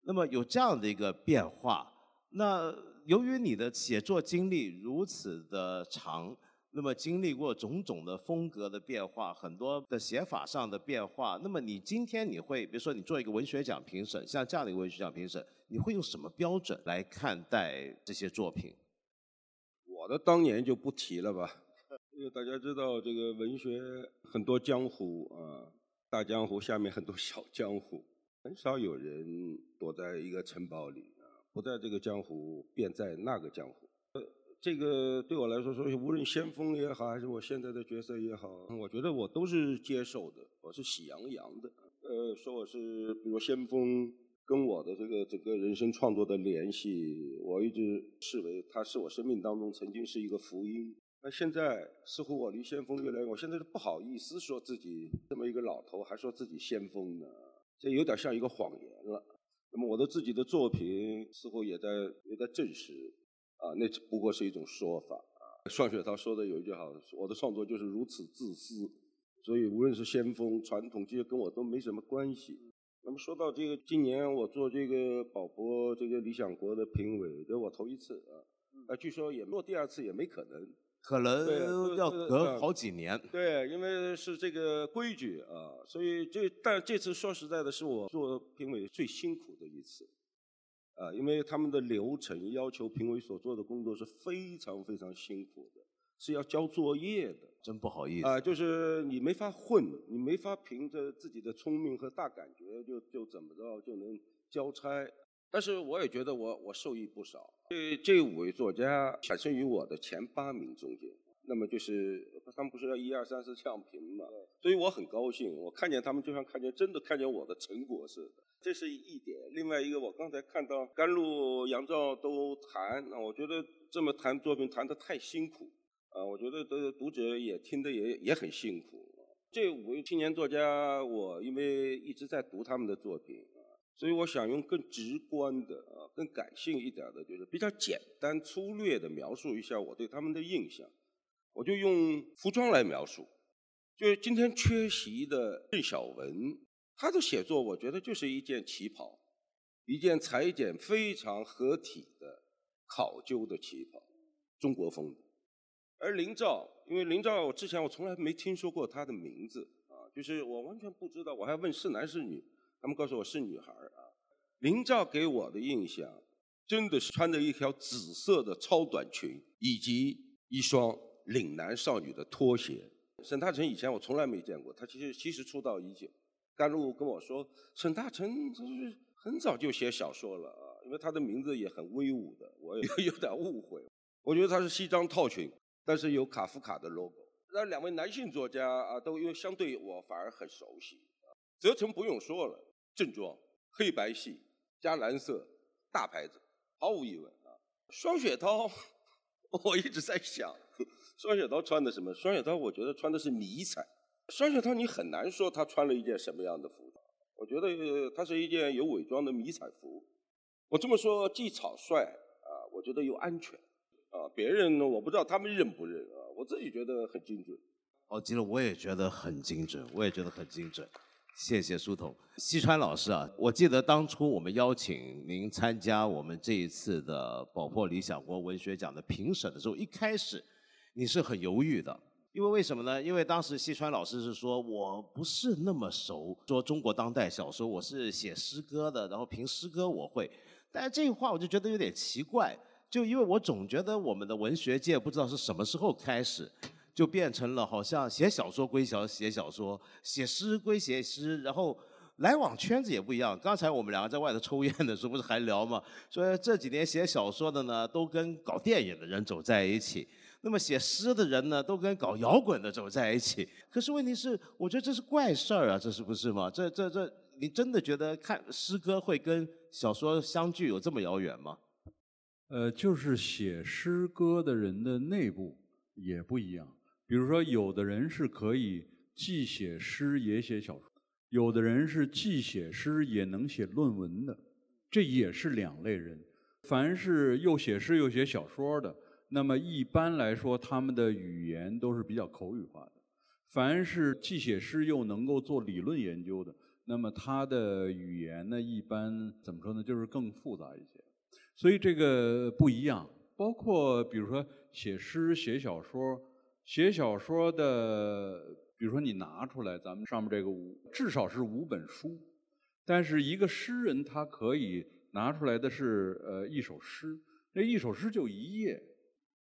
那么有这样的一个变化，那由于你的写作经历如此的长。那么经历过种种的风格的变化，很多的写法上的变化。那么你今天你会，比如说你做一个文学奖评审，像这样的一个文学奖评审，你会用什么标准来看待这些作品？我的当年就不提了吧，因为大家知道这个文学很多江湖啊，大江湖下面很多小江湖，很少有人躲在一个城堡里啊，不在这个江湖，便在那个江湖。这个对我来说，说无论先锋也好，还是我现在的角色也好，我觉得我都是接受的，我是喜洋洋的。呃，说我是比如先锋，跟我的这个整个人生创作的联系，我一直视为它是我生命当中曾经是一个福音。那现在似乎我离先锋越来越，我现在都不好意思说自己这么一个老头，还说自己先锋呢，这有点像一个谎言了。那么我的自己的作品似乎也在也在证实。啊，那只不过是一种说法啊。双雪涛说的有一句好，我的创作就是如此自私，所以无论是先锋、传统，这些跟我都没什么关系。那么说到这个，今年我做这个宝博这个理想国的评委，这我头一次啊，啊，据说也落第二次也没可能，可能要隔好几年。对，因为是这个规矩啊，所以这但这次说实在的，是我做评委最辛苦的一次。啊，因为他们的流程要求评委所做的工作是非常非常辛苦的，是要交作业的，真不好意思啊！就是你没法混，你没法凭着自己的聪明和大感觉就就怎么着就能交差。但是我也觉得我我受益不少。这这五位作家产生于我的前八名中间。那么就是他们不是要一二三四这样评嘛，所以我很高兴，我看见他们就像看见真的看见我的成果似的，这是一点。另外一个，我刚才看到甘露、杨照都谈，那我觉得这么谈作品谈得太辛苦，啊，我觉得的读者也听得也也很辛苦。这五位青年作家，我因为一直在读他们的作品，所以我想用更直观的啊、更感性一点的，就是比较简单粗略的描述一下我对他们的印象。我就用服装来描述，就是今天缺席的郑晓文，他的写作我觉得就是一件旗袍，一件裁剪非常合体的考究的旗袍，中国风的。而林兆，因为林兆之前我从来没听说过他的名字啊，就是我完全不知道，我还问是男是女，他们告诉我是女孩啊。林兆给我的印象真的是穿着一条紫色的超短裙，以及一双。岭南少女的拖鞋，沈大成以前我从来没见过，他其实其实出道已久。甘露跟我说，沈大成就是很早就写小说了啊，因为他的名字也很威武的，我也 有点误会。我觉得他是西装套裙，但是有卡夫卡的 logo。那两位男性作家啊，都因为相对我反而很熟悉。泽成不用说了，正装黑白系加蓝色大牌子，毫无疑问啊。双雪涛，我一直在想。双雪涛穿的什么？双雪涛，我觉得穿的是迷彩。双雪涛，你很难说他穿了一件什么样的服装。我觉得他是一件有伪装的迷彩服。我这么说既草率啊，我觉得又安全啊。别人呢，我不知道他们认不认啊。我自己觉得很精准。哦，其实，我也觉得很精准，我也觉得很精准。谢谢书童，西川老师啊，我记得当初我们邀请您参加我们这一次的宝珀理想国文学奖的评审的时候，一开始你是很犹豫的，因为为什么呢？因为当时西川老师是说我不是那么熟，说中国当代小说，我是写诗歌的，然后评诗歌我会，但是这句话我就觉得有点奇怪，就因为我总觉得我们的文学界不知道是什么时候开始。就变成了好像写小说归小写小说，写诗归写诗，然后来往圈子也不一样。刚才我们两个在外头抽烟的时候，不是还聊吗？说这几年写小说的呢，都跟搞电影的人走在一起；那么写诗的人呢，都跟搞摇滚的走在一起。可是问题是，我觉得这是怪事儿啊，这是不是吗？这这这，你真的觉得看诗歌会跟小说相距有这么遥远吗？呃，就是写诗歌的人的内部也不一样。比如说，有的人是可以既写诗也写小说，有的人是既写诗也能写论文的，这也是两类人。凡是又写诗又写小说的，那么一般来说，他们的语言都是比较口语化的；凡是既写诗又能够做理论研究的，那么他的语言呢，一般怎么说呢，就是更复杂一些。所以这个不一样。包括比如说写诗、写小说。写小说的，比如说你拿出来，咱们上面这个五，至少是五本书，但是一个诗人他可以拿出来的是呃一首诗，那一首诗就一页，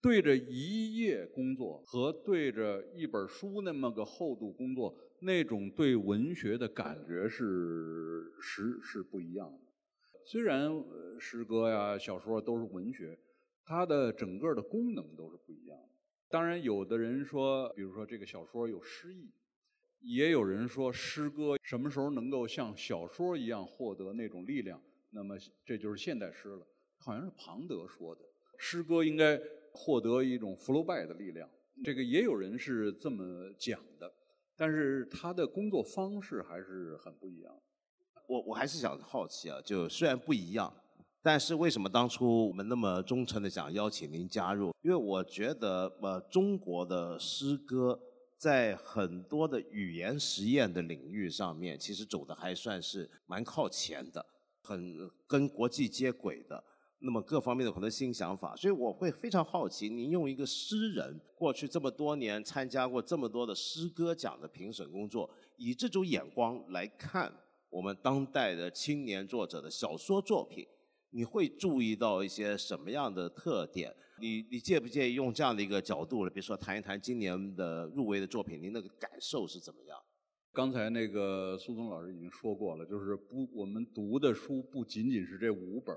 对着一页工作和对着一本书那么个厚度工作，那种对文学的感觉是是是不一样的。虽然诗歌呀、小说都是文学，它的整个的功能都是不一样的。当然，有的人说，比如说这个小说有诗意，也有人说诗歌什么时候能够像小说一样获得那种力量，那么这就是现代诗了。好像是庞德说的，诗歌应该获得一种 flow by 的力量。这个也有人是这么讲的，但是他的工作方式还是很不一样。我我还是想好奇啊，就虽然不一样。但是为什么当初我们那么忠诚的想邀请您加入？因为我觉得，呃，中国的诗歌在很多的语言实验的领域上面，其实走的还算是蛮靠前的，很跟国际接轨的。那么各方面的很多新想法，所以我会非常好奇，您用一个诗人过去这么多年参加过这么多的诗歌奖的评审工作，以这种眼光来看我们当代的青年作者的小说作品。你会注意到一些什么样的特点？你你介不介意用这样的一个角度，比如说谈一谈今年的入围的作品，您那个感受是怎么样？刚才那个苏东老师已经说过了，就是不，我们读的书不仅仅是这五本，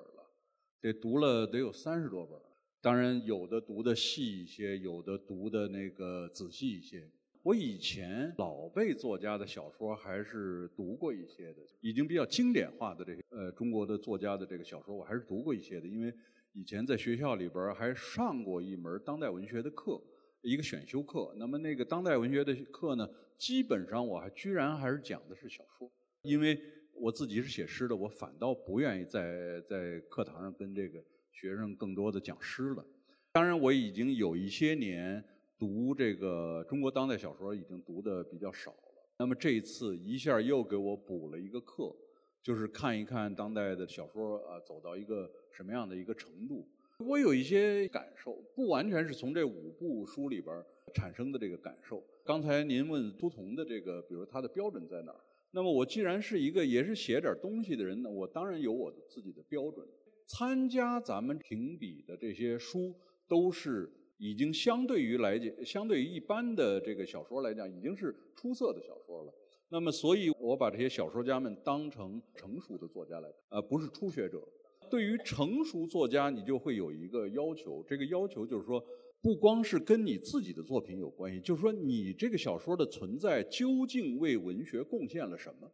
得读了得有三十多本。当然，有的读的细一些，有的读的那个仔细一些。我以前老辈作家的小说还是读过一些的，已经比较经典化的这些呃中国的作家的这个小说，我还是读过一些的。因为以前在学校里边还上过一门当代文学的课，一个选修课。那么那个当代文学的课呢，基本上我还居然还是讲的是小说，因为我自己是写诗的，我反倒不愿意在在课堂上跟这个学生更多的讲诗了。当然，我已经有一些年。读这个中国当代小说已经读的比较少了，那么这一次一下又给我补了一个课，就是看一看当代的小说啊走到一个什么样的一个程度。我有一些感受，不完全是从这五部书里边产生的这个感受。刚才您问苏童的这个，比如他的标准在哪儿？那么我既然是一个也是写点东西的人呢，我当然有我的自己的标准。参加咱们评比的这些书都是。已经相对于来讲，相对于一般的这个小说来讲，已经是出色的小说了。那么，所以我把这些小说家们当成成熟的作家来，呃，不是初学者。对于成熟作家，你就会有一个要求，这个要求就是说，不光是跟你自己的作品有关系，就是说你这个小说的存在究竟为文学贡献了什么？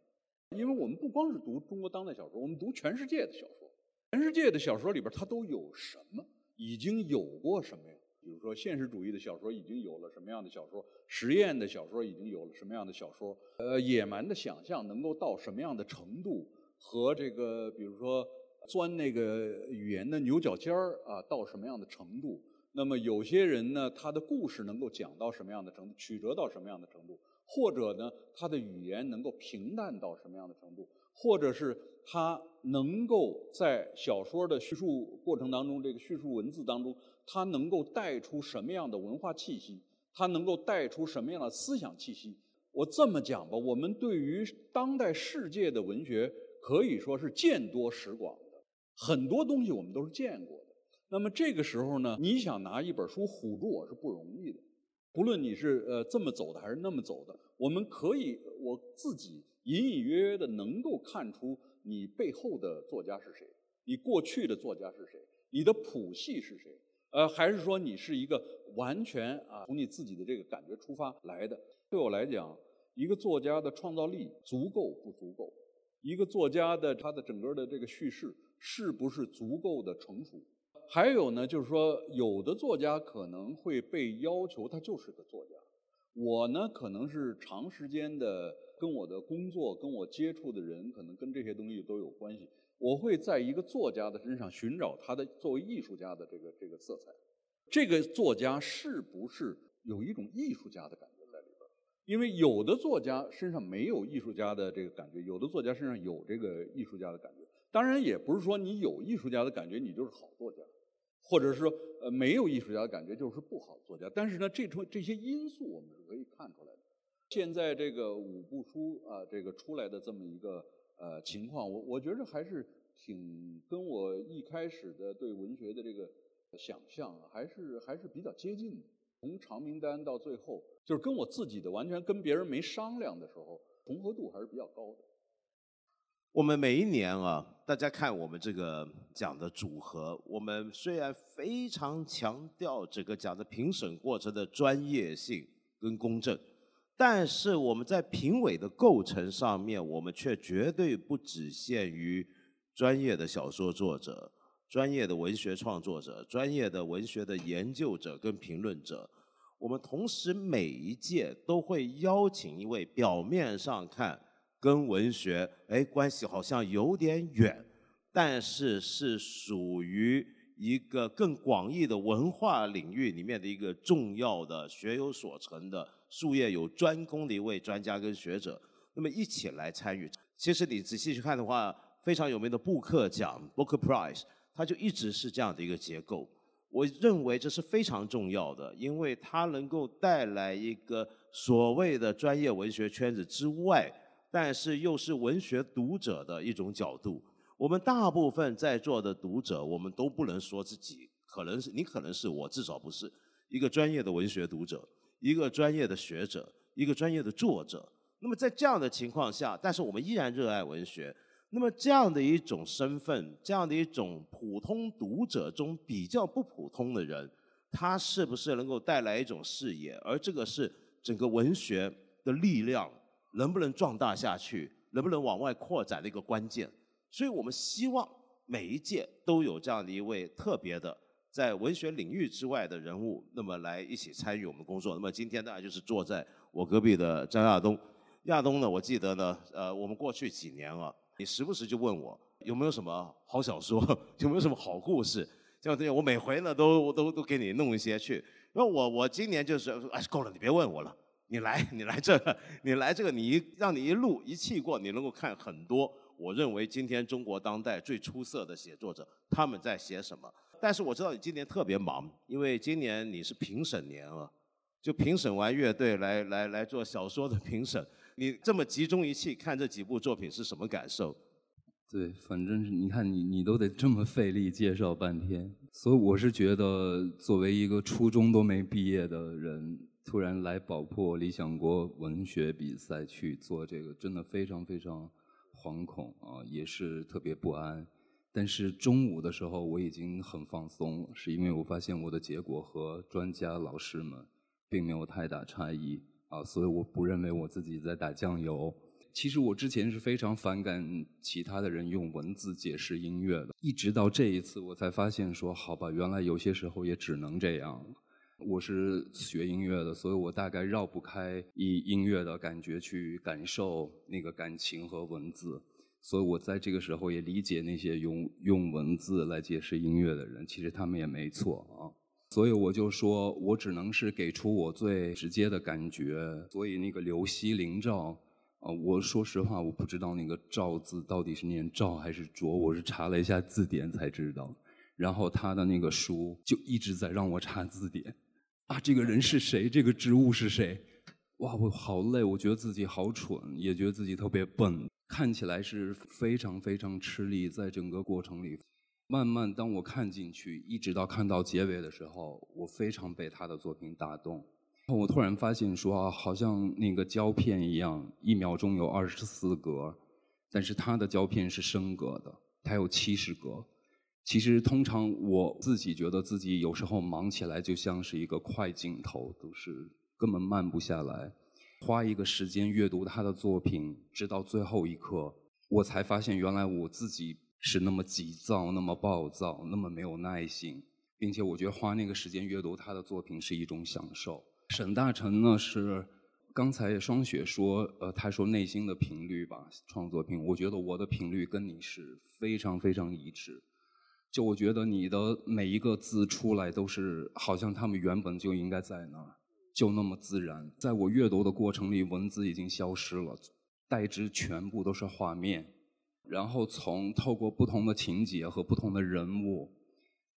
因为我们不光是读中国当代小说，我们读全世界的小说，全世界的小说里边它都有什么？已经有过什么呀？比如说，现实主义的小说已经有了什么样的小说？实验的小说已经有了什么样的小说？呃，野蛮的想象能够到什么样的程度？和这个，比如说钻那个语言的牛角尖儿啊，到什么样的程度？那么有些人呢，他的故事能够讲到什么样的程度，曲折到什么样的程度，或者呢，他的语言能够平淡到什么样的程度，或者是他能够在小说的叙述过程当中，这个叙述文字当中，他能够带出什么样的文化气息，他能够带出什么样的思想气息。我这么讲吧，我们对于当代世界的文学可以说是见多识广的，很多东西我们都是见过的。那么这个时候呢，你想拿一本书唬住我是不容易的，不论你是呃这么走的还是那么走的，我们可以我自己隐隐约约的能够看出你背后的作家是谁，你过去的作家是谁，你的谱系是谁，呃，还是说你是一个完全啊从你自己的这个感觉出发来的？对我来讲，一个作家的创造力足够不足够，一个作家的他的整个的这个叙事是不是足够的成熟？还有呢，就是说，有的作家可能会被要求他就是个作家。我呢，可能是长时间的跟我的工作、跟我接触的人，可能跟这些东西都有关系。我会在一个作家的身上寻找他的作为艺术家的这个这个色彩。这个作家是不是有一种艺术家的感觉在里边？因为有的作家身上没有艺术家的这个感觉，有的作家身上有这个艺术家的感觉。当然，也不是说你有艺术家的感觉，你就是好作家。或者是说，呃，没有艺术家的感觉就是不好作家。但是呢，这种这些因素我们是可以看出来的。现在这个五部书啊，这个出来的这么一个呃情况，我我觉得还是挺跟我一开始的对文学的这个想象还是还是比较接近的。从长名单到最后，就是跟我自己的完全跟别人没商量的时候，重合度还是比较高的。我们每一年啊，大家看我们这个奖的组合，我们虽然非常强调这个奖的评审过程的专业性跟公正，但是我们在评委的构成上面，我们却绝对不只限于专业的小说作者、专业的文学创作者、专业的文学的研究者跟评论者，我们同时每一届都会邀请一位表面上看。跟文学哎关系好像有点远，但是是属于一个更广义的文化领域里面的一个重要的学有所成的术业有专攻的一位专家跟学者，那么一起来参与。其实你仔细去看的话，非常有名的布克奖 （Booker Prize） 它就一直是这样的一个结构。我认为这是非常重要的，因为它能够带来一个所谓的专业文学圈子之外。但是又是文学读者的一种角度。我们大部分在座的读者，我们都不能说自己可能是你，可能是我，至少不是一个专业的文学读者，一个专业的学者，一个专业的作者。那么在这样的情况下，但是我们依然热爱文学。那么这样的一种身份，这样的一种普通读者中比较不普通的人，他是不是能够带来一种视野？而这个是整个文学的力量。能不能壮大下去，能不能往外扩展的一个关键，所以我们希望每一届都有这样的一位特别的在文学领域之外的人物，那么来一起参与我们工作。那么今天大家就是坐在我隔壁的张亚东，亚东呢，我记得呢，呃，我们过去几年啊，你时不时就问我有没有什么好小说，有没有什么好故事，这样这样，我每回呢都都都给你弄一些去。那我我今年就是哎够了，你别问我了。你来，你来这个，你来这个，你一让你一路一气过，你能够看很多。我认为今天中国当代最出色的写作者，他们在写什么？但是我知道你今年特别忙，因为今年你是评审年啊，就评审完乐队来来来做小说的评审。你这么集中一气看这几部作品是什么感受？对，反正是你看你你都得这么费力介绍半天，所以我是觉得作为一个初中都没毕业的人。突然来宝珀理想国文学比赛去做这个，真的非常非常惶恐啊，也是特别不安。但是中午的时候我已经很放松，是因为我发现我的结果和专家老师们并没有太大差异啊，所以我不认为我自己在打酱油。其实我之前是非常反感其他的人用文字解释音乐的，一直到这一次我才发现说，好吧，原来有些时候也只能这样。我是学音乐的，所以我大概绕不开以音乐的感觉去感受那个感情和文字，所以我在这个时候也理解那些用用文字来解释音乐的人，其实他们也没错啊。所以我就说我只能是给出我最直接的感觉。所以那个刘希林照，啊，我说实话，我不知道那个赵字到底是念赵还是卓，我是查了一下字典才知道。然后他的那个书就一直在让我查字典，啊，这个人是谁？这个植物是谁？哇，我好累，我觉得自己好蠢，也觉得自己特别笨，看起来是非常非常吃力，在整个过程里，慢慢当我看进去，一直到看到结尾的时候，我非常被他的作品打动。我突然发现说啊，好像那个胶片一样，一秒钟有二十四格，但是他的胶片是升格的，它有七十格。其实通常我自己觉得自己有时候忙起来就像是一个快镜头，都是根本慢不下来。花一个时间阅读他的作品，直到最后一刻，我才发现原来我自己是那么急躁、那么暴躁、那么没有耐心，并且我觉得花那个时间阅读他的作品是一种享受。沈大成呢是刚才双雪说，呃，他说内心的频率吧，创作品，我觉得我的频率跟你是非常非常一致。就我觉得你的每一个字出来都是好像他们原本就应该在那儿，就那么自然。在我阅读的过程里，文字已经消失了，代之全部都是画面。然后从透过不同的情节和不同的人物，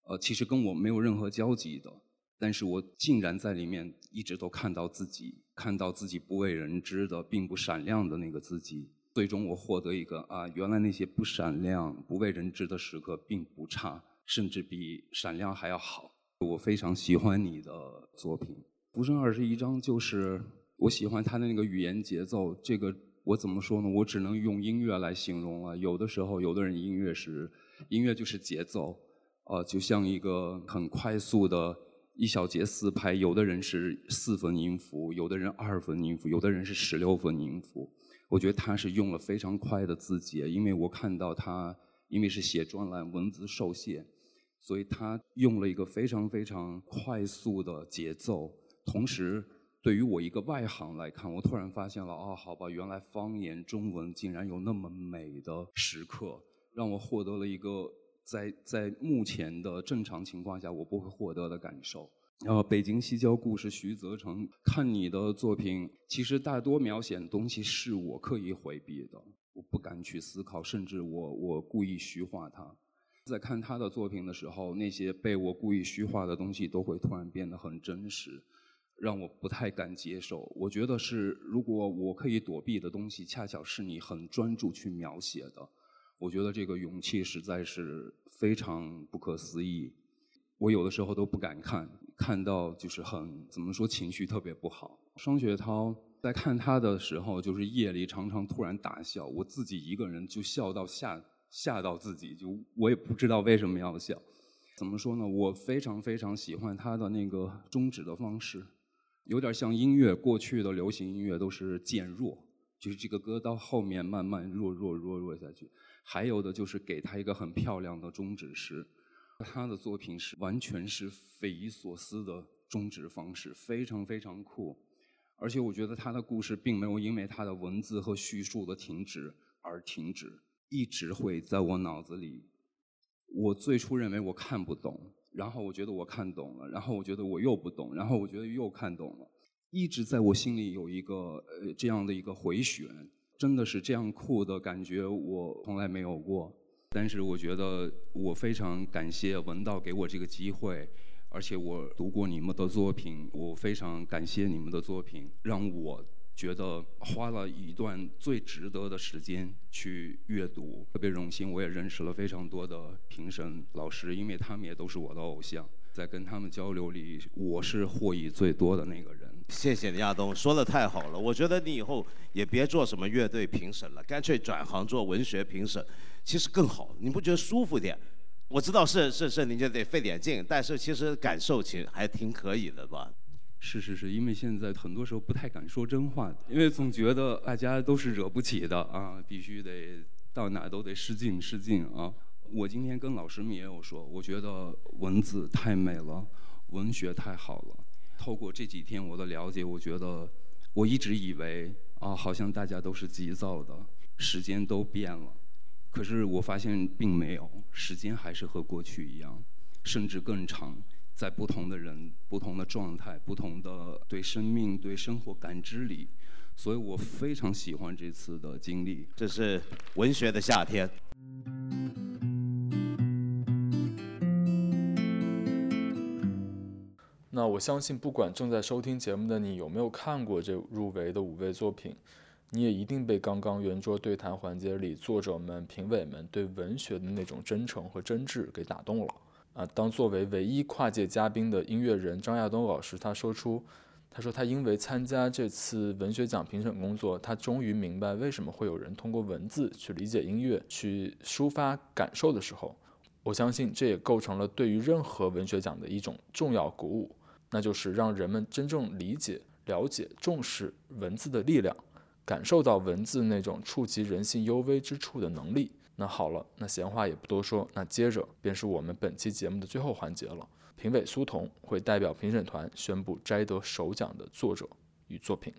呃，其实跟我没有任何交集的，但是我竟然在里面一直都看到自己，看到自己不为人知的、并不闪亮的那个自己。最终我获得一个啊，原来那些不闪亮、不为人知的时刻并不差，甚至比闪亮还要好。我非常喜欢你的作品《浮生二十一章》，就是我喜欢他的那个语言节奏。这个我怎么说呢？我只能用音乐来形容了。有的时候，有的人音乐是音乐就是节奏，呃，就像一个很快速的一小节四拍。有的人是四分音符，有的人二分音符，有的人是十六分音符。我觉得他是用了非常快的字节，因为我看到他，因为是写专栏，文字受限，所以他用了一个非常非常快速的节奏。同时，对于我一个外行来看，我突然发现了，哦，好吧，原来方言中文竟然有那么美的时刻，让我获得了一个在在目前的正常情况下我不会获得的感受。然后《北京西郊故事》，徐则成。看你的作品，其实大多描写的东西是我刻意回避的，我不敢去思考，甚至我我故意虚化它。在看他的作品的时候，那些被我故意虚化的东西都会突然变得很真实，让我不太敢接受。我觉得是，如果我可以躲避的东西，恰巧是你很专注去描写的，我觉得这个勇气实在是非常不可思议。我有的时候都不敢看。看到就是很怎么说情绪特别不好。双雪涛在看他的时候，就是夜里常常突然大笑，我自己一个人就笑到吓吓到自己，就我也不知道为什么要笑。怎么说呢？我非常非常喜欢他的那个终止的方式，有点像音乐过去的流行音乐都是渐弱，就是这个歌到后面慢慢弱弱弱弱下去。还有的就是给他一个很漂亮的终止时。他的作品是完全是匪夷所思的终止方式，非常非常酷，而且我觉得他的故事并没有因为他的文字和叙述的停止而停止，一直会在我脑子里。我最初认为我看不懂，然后我觉得我看懂了，然后我觉得我又不懂，然后我觉得又看懂了，一直在我心里有一个呃这样的一个回旋，真的是这样酷的感觉，我从来没有过。但是我觉得我非常感谢文道给我这个机会，而且我读过你们的作品，我非常感谢你们的作品，让我觉得花了一段最值得的时间去阅读，特别荣幸，我也认识了非常多的评审老师，因为他们也都是我的偶像，在跟他们交流里，我是获益最多的那个人。谢谢李亚东，说的太好了，我觉得你以后也别做什么乐队评审了，干脆转行做文学评审。其实更好，你不觉得舒服点？我知道是是是，你就得费点劲，但是其实感受其实还挺可以的吧？是是是，因为现在很多时候不太敢说真话，因为总觉得大家都是惹不起的啊，必须得到哪都得失敬失敬啊。我今天跟老师们也有说，我觉得文字太美了，文学太好了。透过这几天我的了解，我觉得我一直以为啊，好像大家都是急躁的，时间都变了。可是我发现并没有，时间还是和过去一样，甚至更长。在不同的人、不同的状态、不同的对生命、对生活感知里，所以我非常喜欢这次的经历。这是文学的夏天。那我相信，不管正在收听节目的你有没有看过这入围的五位作品，你也一定被刚刚圆桌对谈环节里作者们、评委们对文学的那种真诚和真挚给打动了。啊，当作为唯一跨界嘉宾的音乐人张亚东老师，他说出，他说他因为参加这次文学奖评审工作，他终于明白为什么会有人通过文字去理解音乐、去抒发感受的时候，我相信这也构成了对于任何文学奖的一种重要鼓舞。那就是让人们真正理解、了解、重视文字的力量，感受到文字那种触及人性幽微之处的能力。那好了，那闲话也不多说，那接着便是我们本期节目的最后环节了。评委苏童会代表评审团宣布摘得首奖的作者与作品。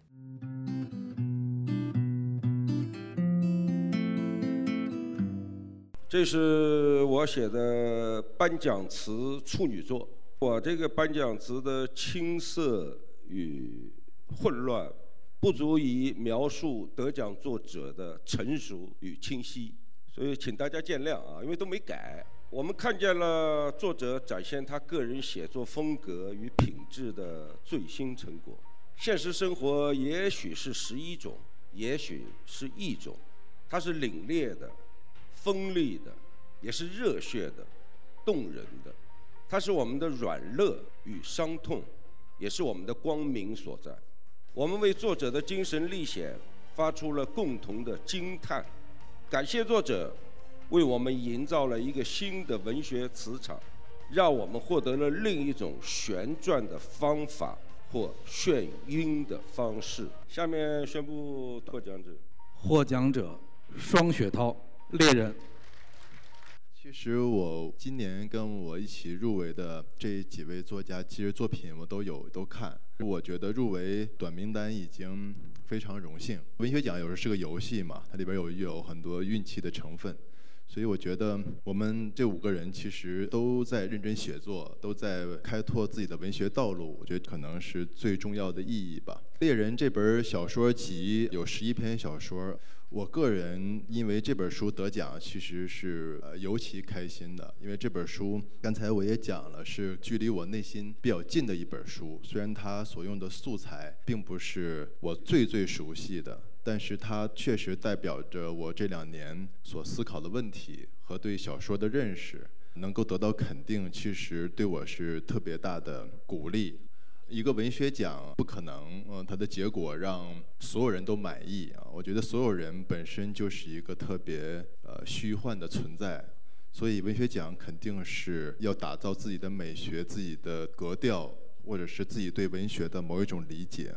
这是我写的颁奖词处女作。我这个颁奖词的青涩与混乱，不足以描述得奖作者的成熟与清晰，所以请大家见谅啊，因为都没改。我们看见了作者展现他个人写作风格与品质的最新成果。现实生活也许是十一种，也许是一种，它是凛冽的、锋利的，也是热血的、动人的。它是我们的软弱与伤痛，也是我们的光明所在。我们为作者的精神历险发出了共同的惊叹，感谢作者为我们营造了一个新的文学磁场，让我们获得了另一种旋转的方法或眩晕的方式。下面宣布获奖者：获奖者双雪涛，猎人。其实我今年跟我一起入围的这几位作家，其实作品我都有都看。我觉得入围短名单已经非常荣幸。文学奖有时候是个游戏嘛，它里边有有很多运气的成分，所以我觉得我们这五个人其实都在认真写作，都在开拓自己的文学道路。我觉得可能是最重要的意义吧。《猎人》这本小说集有十一篇小说。我个人因为这本书得奖，其实是呃尤其开心的。因为这本书刚才我也讲了，是距离我内心比较近的一本书。虽然它所用的素材并不是我最最熟悉的，但是它确实代表着我这两年所思考的问题和对小说的认识，能够得到肯定，其实对我是特别大的鼓励。一个文学奖不可能，嗯，它的结果让所有人都满意啊。我觉得所有人本身就是一个特别呃虚幻的存在，所以文学奖肯定是要打造自己的美学、自己的格调，或者是自己对文学的某一种理解。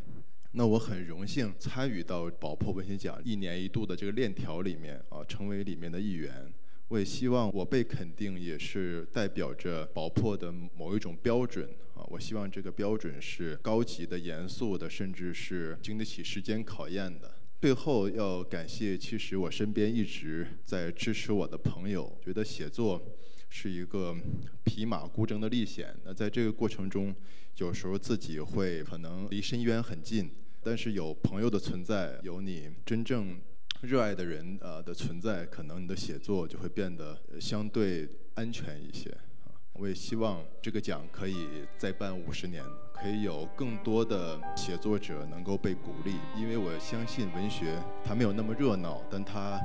那我很荣幸参与到宝珀文学奖一年一度的这个链条里面啊，成为里面的一员。我也希望我被肯定，也是代表着宝珀的某一种标准啊！我希望这个标准是高级的、严肃的，甚至是经得起时间考验的。最后要感谢，其实我身边一直在支持我的朋友。觉得写作是一个匹马孤征的历险，那在这个过程中，有时候自己会可能离深渊很近，但是有朋友的存在，有你真正。热爱的人呃的存在，可能你的写作就会变得相对安全一些啊。我也希望这个奖可以再办五十年，可以有更多的写作者能够被鼓励，因为我相信文学它没有那么热闹，但它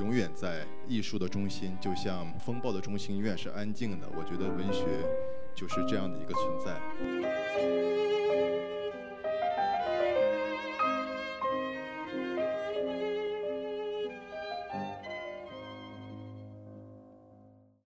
永远在艺术的中心，就像风暴的中心永远是安静的。我觉得文学就是这样的一个存在。